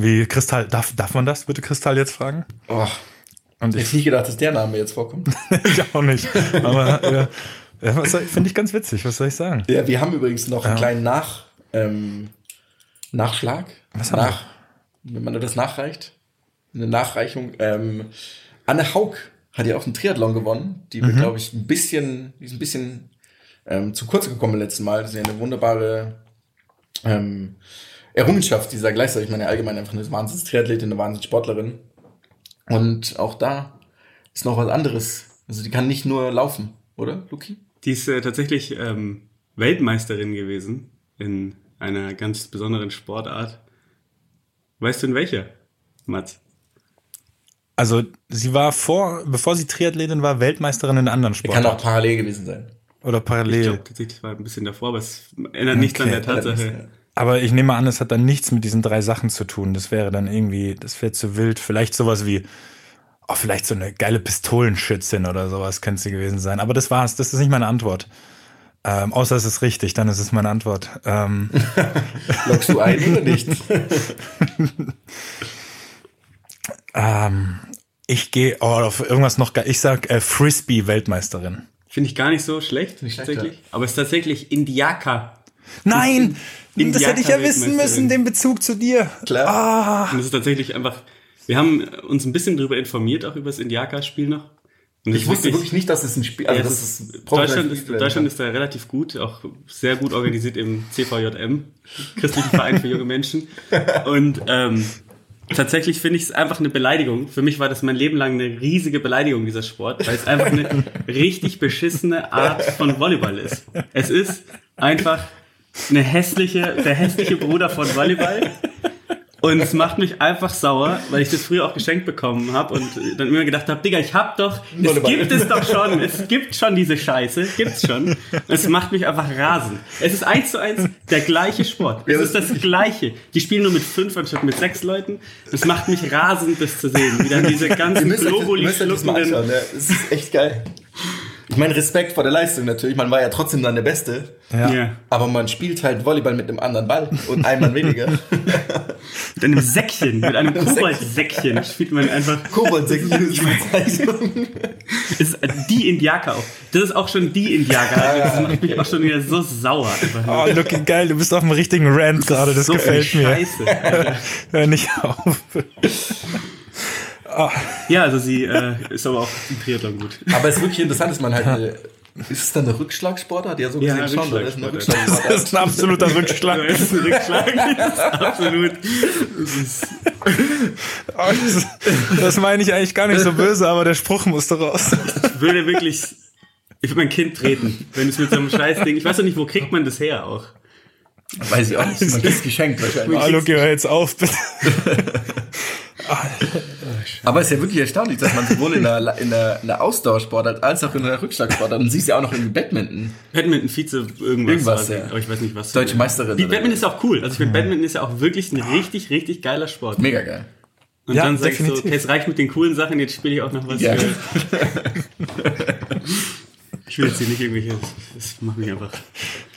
Wie Kristall, darf, darf man das bitte Kristall jetzt fragen? Oh, Und ich hätte nicht gedacht, dass der Name jetzt vorkommt. ich auch nicht. Aber ja, soll- finde ich ganz witzig, was soll ich sagen? Ja, wir haben übrigens noch einen Ja. kleinen Nach, ähm, Nachschlag. Was haben Nach, wenn man das nachreicht. Eine Nachreichung. Ähm, Anne Haug hat ja auch einen Triathlon gewonnen, die wir, glaube ich, ein bisschen, die ist ein bisschen ähm, zu kurz gekommen beim letzten Mal. Das ist ja eine wunderbare ähm, Errungenschaft dieser gleichzeitig. Ich meine, allgemein einfach eine Wahnsinns-Triathletin, eine Wahnsinns-Sportlerin. Und auch da ist noch was anderes. Also die kann nicht nur laufen, oder, Luki? Die ist äh, tatsächlich ähm, Weltmeisterin gewesen in einer ganz besonderen Sportart. Weißt du in welcher, Mats? Also sie war vor, bevor sie Triathletin war, Weltmeisterin in einer anderen Die kann auch parallel gewesen sein. Oder Ich parallel. glaube tatsächlich war ein bisschen davor, aber es ändert nichts an der Tatsache. Aber ich nehme an, es hat dann nichts mit diesen drei Sachen zu tun. Das wäre dann irgendwie, das wäre zu wild. Vielleicht sowas wie, oh, vielleicht so eine geile Pistolenschützin oder sowas könnte sie gewesen sein. Aber das war's. Das ist nicht meine Antwort. Ähm, außer es ist richtig, dann ist es meine Antwort. Ähm, Lockst du ein oder nicht? ähm, ich gehe oh, auf irgendwas noch geil. Ich sag äh, Frisbee-Weltmeisterin. Finde ich gar nicht so schlecht, Nicht schlecht, tatsächlich. Aber es ist tatsächlich Indiaka. Nein! In- das hätte ich ja wissen müssen, den Bezug zu dir. Klar. Ah, Und es ist tatsächlich einfach, wir haben uns ein bisschen darüber informiert, auch über das Indiaka-Spiel noch. Und Ich ist wusste wirklich nicht, dass es ein Spiel, also Ja, das ist, professionell Deutschland, ist, Deutschland ist da relativ gut, auch sehr gut organisiert im CVJM, Christlichen Verein für junge Menschen. Und ähm, tatsächlich finde ich es einfach eine Beleidigung. Für mich war das mein Leben lang eine riesige Beleidigung, dieser Sport, weil es einfach eine richtig beschissene Art von Volleyball ist. Es ist einfach eine hässliche, der hässliche Bruder von Volleyball. Und es macht mich einfach sauer, weil ich das früher auch geschenkt bekommen habe und dann immer gedacht habe, Digga, ich hab doch, es gibt es doch schon, es gibt schon diese Scheiße, gibt's schon. Es macht mich einfach rasend. Es ist eins zu eins der gleiche Sport. Es ist das gleiche. Die spielen nur mit fünf anstatt mit sechs Leuten. Es macht mich rasend, das zu sehen. Wie dann diese ganzen Globuli schluckenden ja. Das ist echt geil. Ich meine, Respekt vor der Leistung natürlich. Man war ja trotzdem dann der Beste. ja. ja. Aber man spielt halt Volleyball mit einem anderen Ball und einem Mann weniger. Mit einem Säckchen, mit einem Koboldsäckchen spielt man einfach Kobold-Säckchen ist die Bezeichnung. Ist die Indiaker auch. Das ist auch schon die Indiaker. Also das macht mich auch schon wieder so sauer. Oh, Lucky, geil, du bist auf einem richtigen Rant gerade, das so gefällt mir. Scheiße. Hör nicht auf. Ja, also sie äh, ist aber auch im Triathlon gut. Aber es ist wirklich interessant, dass man halt eine, ist es dann eine Rückschlagsportart? Ja, so Ja, gesehen schon, oder? Das ist eine Rückschlagsportart. Das ist ein absoluter Rückschlag. Das ist ein Rückschlag. Das ist absolut. Das ist, Oh, das, das meine ich eigentlich gar nicht so böse, aber der Spruch musste raus. ich würde wirklich. Ich würde mein Kind treten, wenn es mit so einem Scheißding. Ich weiß doch nicht, wo kriegt man das her auch? Weiß ich auch nicht. Man kriegt geschenkt wahrscheinlich. Lucky, hör jetzt auf, bitte. Aber es ist ja wirklich erstaunlich, dass man sowohl in der, in der, in der Ausdauersportart als auch in der Rückschlagsportart, und siehst ja auch noch irgendwie Badminton. Badminton, Vize, irgendwas. Irgendwas, sie, ja. Aber ich weiß nicht, was. Deutsche Meisterin Die Badminton ist auch cool. Also ich finde, Badminton ist ja auch wirklich ein richtig, richtig geiler Sport. Mega geil. Und Ja, dann sag ich so, definitiv. okay, es reicht mit den coolen Sachen, jetzt spiele ich auch noch was Ja. Ich will jetzt hier nicht irgendwelche. Das macht mich einfach.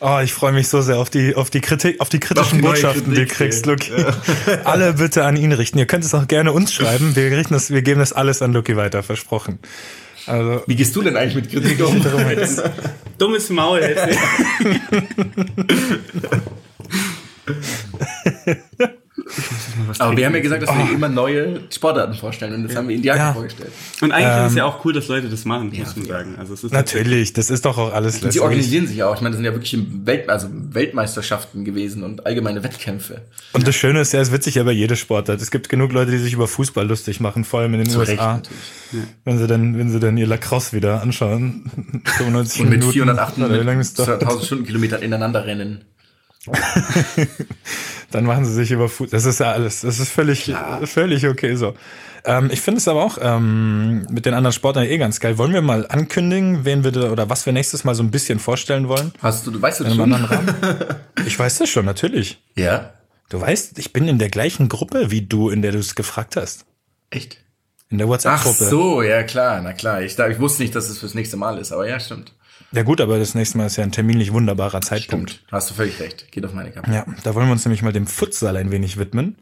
Oh, ich freue mich so sehr auf die, auf die Kritik, auf die Auf kritischen die neue Botschaften, die du Kritik, kriegst, Lucky. Alle bitte an ihn richten. Ihr könnt es auch gerne uns schreiben. Wir richten das, wir geben das alles an Lucky weiter, versprochen. Also, Wie gehst du denn eigentlich mit Kritik um? Dummes Maul jetzt. Aber wir haben ja gesagt, dass Oh. wir immer neue Sportarten vorstellen und das haben wir Indiaker Ja. vorgestellt. Und eigentlich ist es Ähm, ja auch cool, dass Leute das machen, muss man sagen. Also es ist Natürlich, das ist doch auch alles Und sie lässig. organisieren sich auch. Ich meine, das sind ja wirklich Welt, also Weltmeisterschaften gewesen und allgemeine Wettkämpfe. Und das Schöne ist ja, es wird sich ja bei jeder Sportart. Es gibt genug Leute, die sich über Fußball lustig machen, vor allem in den Zu USA. Wenn sie dann, wenn sie dann ihr Lacrosse wieder anschauen. 95 Und mit Minuten. Oder wie lange ist das? 408 Stundenkilometern ineinander rennen. Dann machen sie sich über Fußball. Das ist ja alles. Das ist völlig, völlig okay so. Ähm, ich finde es aber auch ähm, mit den anderen Sportarten eh ganz geil. Wollen wir mal ankündigen, wen wir da, oder was wir nächstes Mal so ein bisschen vorstellen wollen? Hast du, du weißt das schon? Ich weiß das schon, natürlich. Ja. Du weißt, ich bin in der gleichen Gruppe wie du, in der du es gefragt hast. Echt? In der Ach WhatsApp-Gruppe. so, ja klar, na klar. Ich, ich wusste nicht, dass es fürs nächste Mal ist, aber ja, stimmt. Ja gut, aber das nächste Mal ist ja ein terminlich wunderbarer Zeitpunkt. Stimmt. Hast du völlig recht. Geht auf meine Kappe. Ja, da wollen wir uns nämlich mal dem Futsal ein wenig widmen.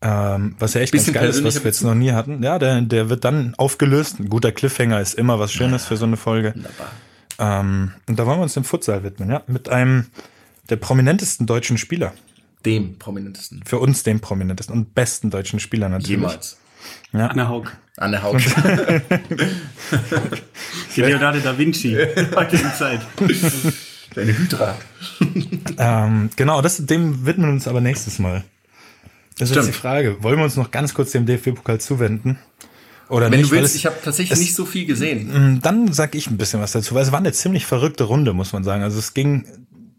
Ähm, was ja echt Bisschen ganz geil ist, was wir jetzt noch nie hatten. Ja, der, der wird dann aufgelöst. Ein guter Cliffhanger ist immer was Schönes für so eine Folge. Wunderbar. Ähm, und da wollen wir uns dem Futsal widmen, ja. Mit einem der prominentesten deutschen Spieler. Dem prominentesten. Für uns dem prominentesten und besten deutschen Spieler natürlich. Jemals. Anna Haug. Anne Haug. Die Leonardo da Vinci der heutigen Zeit. Deine Hydra. Ähm, genau, das, dem widmen wir uns aber nächstes Mal. Das ist jetzt Stimmt. die Frage. Wollen wir uns noch ganz kurz dem DFB-Pokal zuwenden? Oder Wenn nicht? du willst, es- ich habe tatsächlich es- nicht so viel gesehen. Mm, Dann sag ich ein bisschen was dazu, weil es war eine ziemlich verrückte Runde, muss man sagen. Also es ging,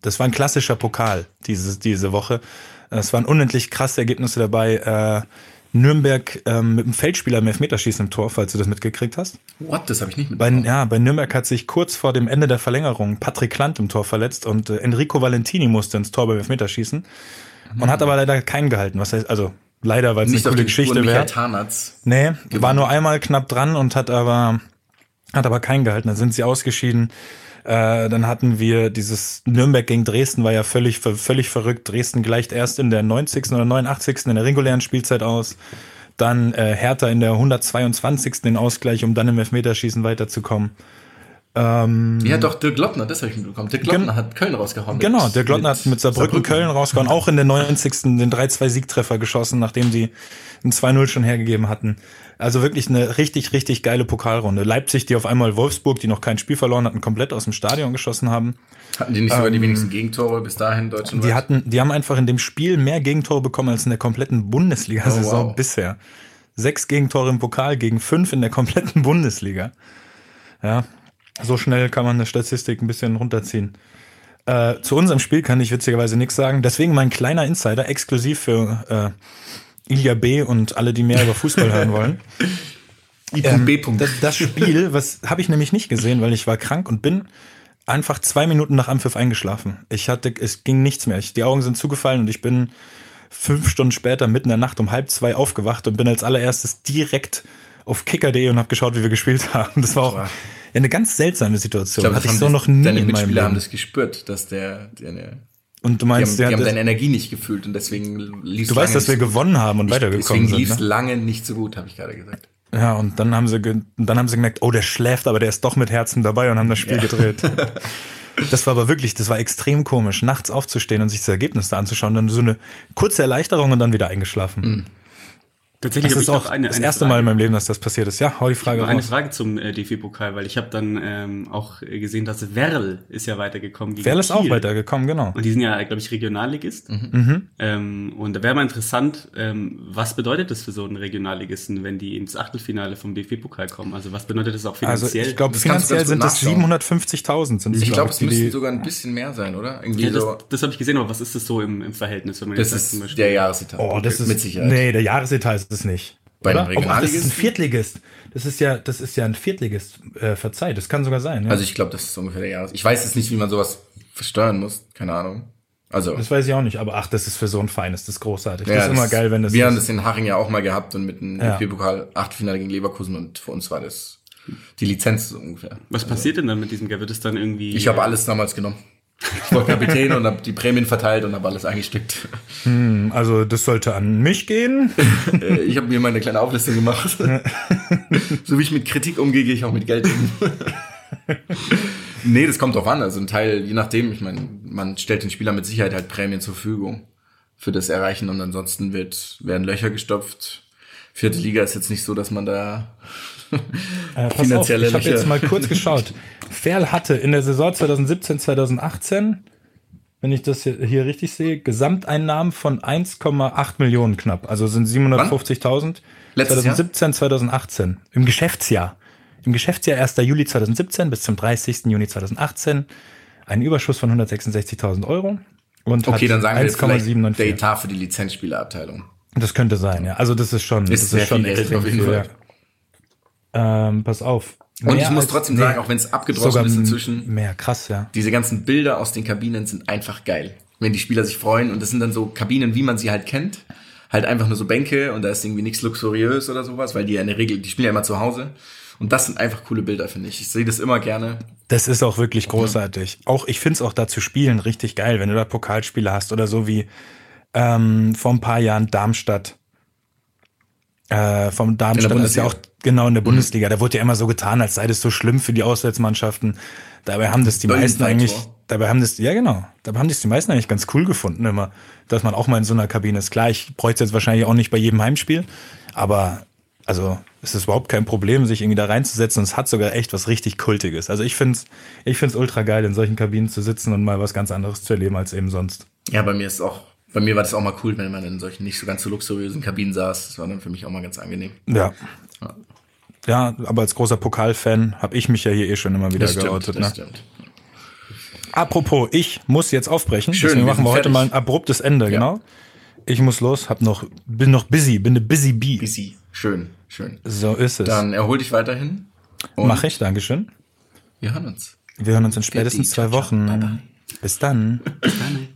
das war ein klassischer Pokal diese, diese Woche. Es waren unendlich krasse Ergebnisse dabei. Äh, Nürnberg ähm, mit dem Feldspieler im Elfmeterschießen im Tor, falls du das mitgekriegt hast. What? Das habe ich nicht Bei, mitbekommen. ja, bei Nürnberg hat sich kurz vor dem Ende der Verlängerung Patrick Klant im Tor verletzt und äh, Enrico Valentini musste ins Tor beim Elfmeterschießen und hat aber leider keinen gehalten. Was heißt, also leider, weil es eine coole Geschichte wäre. Nee, war nur einmal knapp dran und hat aber, hat aber keinen gehalten. Dann sind sie ausgeschieden. Äh, dann hatten wir dieses Nürnberg gegen Dresden, war ja völlig, völlig verrückt. Dresden gleicht erst in der 90. oder 89. in der regulären Spielzeit aus. Dann äh, Hertha in der 122. den Ausgleich, um dann im Elfmeterschießen weiterzukommen. Ja, doch, Dirk Lottner, das habe ich mitbekommen. Dirk Lottner hat Köln rausgehauen. Genau, der Glottner hat mit Saarbrücken, Köln rausgehauen, auch in der 90. den 3-2-Siegtreffer geschossen, nachdem die ein 2-0 schon hergegeben hatten. Also wirklich eine richtig, richtig geile Pokalrunde. Leipzig, die auf einmal Wolfsburg, die noch kein Spiel verloren hatten, komplett aus dem Stadion geschossen haben. Hatten die nicht sogar die wenigsten Gegentore bis dahin deutschen Die hatten, die haben einfach in dem Spiel mehr Gegentore bekommen als in der kompletten Bundesliga-Saison Oh, wow. bisher. Sechs Gegentore im Pokal gegen fünf in der kompletten Bundesliga. Ja, so schnell kann man eine Statistik ein bisschen runterziehen. Äh, zu unserem Spiel kann ich witzigerweise nichts sagen. Deswegen mein kleiner Insider, exklusiv für äh, Ilya B. und alle, die mehr über Fußball hören wollen. Ähm, B. das, das Spiel, was habe ich nämlich nicht gesehen, weil ich war krank und bin einfach zwei Minuten nach Anpfiff eingeschlafen. Ich hatte, es ging nichts mehr. Ich, die Augen sind zugefallen und ich bin fünf Stunden später mitten in der Nacht um halb zwei aufgewacht und bin als allererstes direkt auf kicker.de und habe geschaut, wie wir gespielt haben. Das war auch eine ganz seltsame Situation. Ich Hatte das ich haben so noch nie deine in meinem Mitspieler haben das gespürt, dass der, der Und du die haben, meinst, die ja, haben deine Energie nicht gefühlt und deswegen lief du weißt, dass wir gewonnen haben und weitergekommen Deswegen lief sind. es Ne? lange nicht so gut, habe ich gerade gesagt. Ja, und dann haben sie dann haben sie gemerkt, oh, der schläft, aber der ist doch mit Herzen dabei und haben das Spiel gedreht. Das war aber wirklich, das war extrem komisch, nachts aufzustehen und sich das Ergebnis da anzuschauen, dann so eine kurze Erleichterung und dann wieder eingeschlafen. Tatsächlich Das ist ich auch eine, das eine erste Frage. Mal in meinem Leben, dass das passiert ist. Ja, hau die Frage eine raus. Frage zum äh, DFB-Pokal, weil ich habe dann ähm, auch gesehen, dass Werl ist ja weitergekommen gegen Werl ist auch Kiel. weitergekommen, genau. Und die sind ja, glaube ich, Regionalligist. Mhm. Ähm, und da wäre mal interessant, ähm, was bedeutet das für so einen Regionalligisten, wenn die ins Achtelfinale vom DFB-Pokal kommen? Also was bedeutet das auch Also finanziell? ich glaube, finanziell sind das nachschauen. 750.000. sind es, Ich glaube, ich, es müssten sogar ein bisschen mehr sein, oder? Irgendwie ja, das, so. das habe ich gesehen, aber was ist das so im, im Verhältnis, wenn man Das jetzt sagt, zum ist Beispiel- der Jahresetat. Oh, das ist mit Sicherheit. Nee, der Jahresetat ist es nicht. Bei Oder? einem Oh, ach, das ist ein? Viertligist. Das ist ja, das ist ja ein Viertligist. Äh, verzeiht, das kann sogar sein. Ja. Also ich glaube, das ist ungefähr der Jahres. Ich weiß jetzt nicht, wie man sowas versteuern muss. Keine Ahnung. Also. das weiß ich auch nicht, aber ach, das ist für so ein Verein, ist das großartig. ja, das ist immer geil, wenn das Wir ist. haben das in Haching ja auch mal gehabt und mit dem Ja. DFB-Pokal Achtelfinale gegen Leverkusen und für uns war das die Lizenz so ungefähr. Was passiert denn dann mit diesem Geld? Wird es dann irgendwie... Ich habe alles damals genommen. Ich war Kapitän und habe die Prämien verteilt und habe alles eingesteckt. Also das sollte an mich gehen. Äh, Ich habe mir meine kleine Auflistung gemacht. so wie ich mit Kritik umgehe, gehe ich auch mit Geld um. nee, das kommt drauf an. Also ein Teil, je nachdem, ich meine, man stellt den Spieler mit Sicherheit halt Prämien zur Verfügung. für das erreichen und ansonsten wird, werden Löcher gestopft. Vierte Liga ist jetzt nicht so, dass man da Äh, pass Finanzielle auf, ich habe jetzt mal kurz geschaut. Ferl hatte in der Saison 2017, 2018, wenn ich das hier, hier richtig sehe, Gesamteinnahmen von 1,8 Millionen knapp. Also sind 750.000. Letztes Jahr? 2017, 2018. Im Geschäftsjahr. Im Geschäftsjahr 1. Juli 2017 bis zum 30. Juni 2018 ein Überschuss von 166.000 Euro. Und Okay, dann sagen wir vielleicht der 1,794. Etat für die Lizenzspielerabteilung. Das könnte sein, ja. Also das ist schon, das Ist sehr ist schon viel Geld extrem viel, ja. Ähm, pass auf. Und ich muss trotzdem sagen, auch wenn es abgedroschen ist inzwischen, Mehr, krass, ja. diese ganzen Bilder aus den Kabinen sind einfach geil. Wenn die Spieler sich freuen und das sind dann so Kabinen, wie man sie halt kennt. Halt einfach nur so Bänke und da ist irgendwie nichts luxuriös oder sowas, weil die ja in der Regel, die spielen ja immer zu Hause. Und das sind einfach coole Bilder, finde ich. Ich sehe das immer gerne. Das ist auch wirklich großartig. Auch ich find's auch da zu spielen richtig geil, wenn du da Pokalspiele hast oder so wie ähm, vor ein paar Jahren Darmstadt. Äh, vom Darmstadt ist ja auch genau in der Bundesliga. Da wurde ja immer so getan, als sei das so schlimm für die Auswärtsmannschaften. Dabei haben das die meisten eigentlich, dabei haben das, ja genau, dabei haben das die meisten eigentlich ganz cool gefunden immer, dass man auch mal in so einer Kabine ist. Klar, ich bräuchte jetzt wahrscheinlich auch nicht bei jedem Heimspiel, aber also es ist überhaupt kein Problem, sich irgendwie da reinzusetzen und es hat sogar echt was richtig Kultiges. Also ich find's, ich find's ultra geil, in solchen Kabinen zu sitzen und mal was ganz anderes zu erleben als eben sonst. Ja, bei mir ist auch, bei mir war das auch mal cool, wenn man in solchen nicht so ganz so luxuriösen Kabinen saß. Das war dann für mich auch mal ganz angenehm. Ja. Ja, aber als großer Pokalfan habe ich mich ja hier eh schon immer wieder Das stimmt, geoutet. das Ne? stimmt. Apropos, ich muss jetzt aufbrechen. Schön, Deswegen machen wir heute mal ein abruptes Ende, genau. Ich muss los, hab noch, bin noch busy, bin eine busy bee. Busy. Schön, schön. So ist es. Dann erhol dich weiterhin. Mach ich, Dankeschön. Wir hören uns. Wir hören uns in spätestens Ciao, zwei ciao. Wochen. Bye, bye. Bis dann.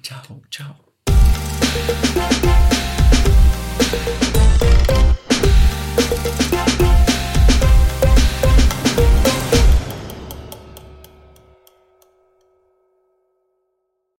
Ciao, ciao. Thank you.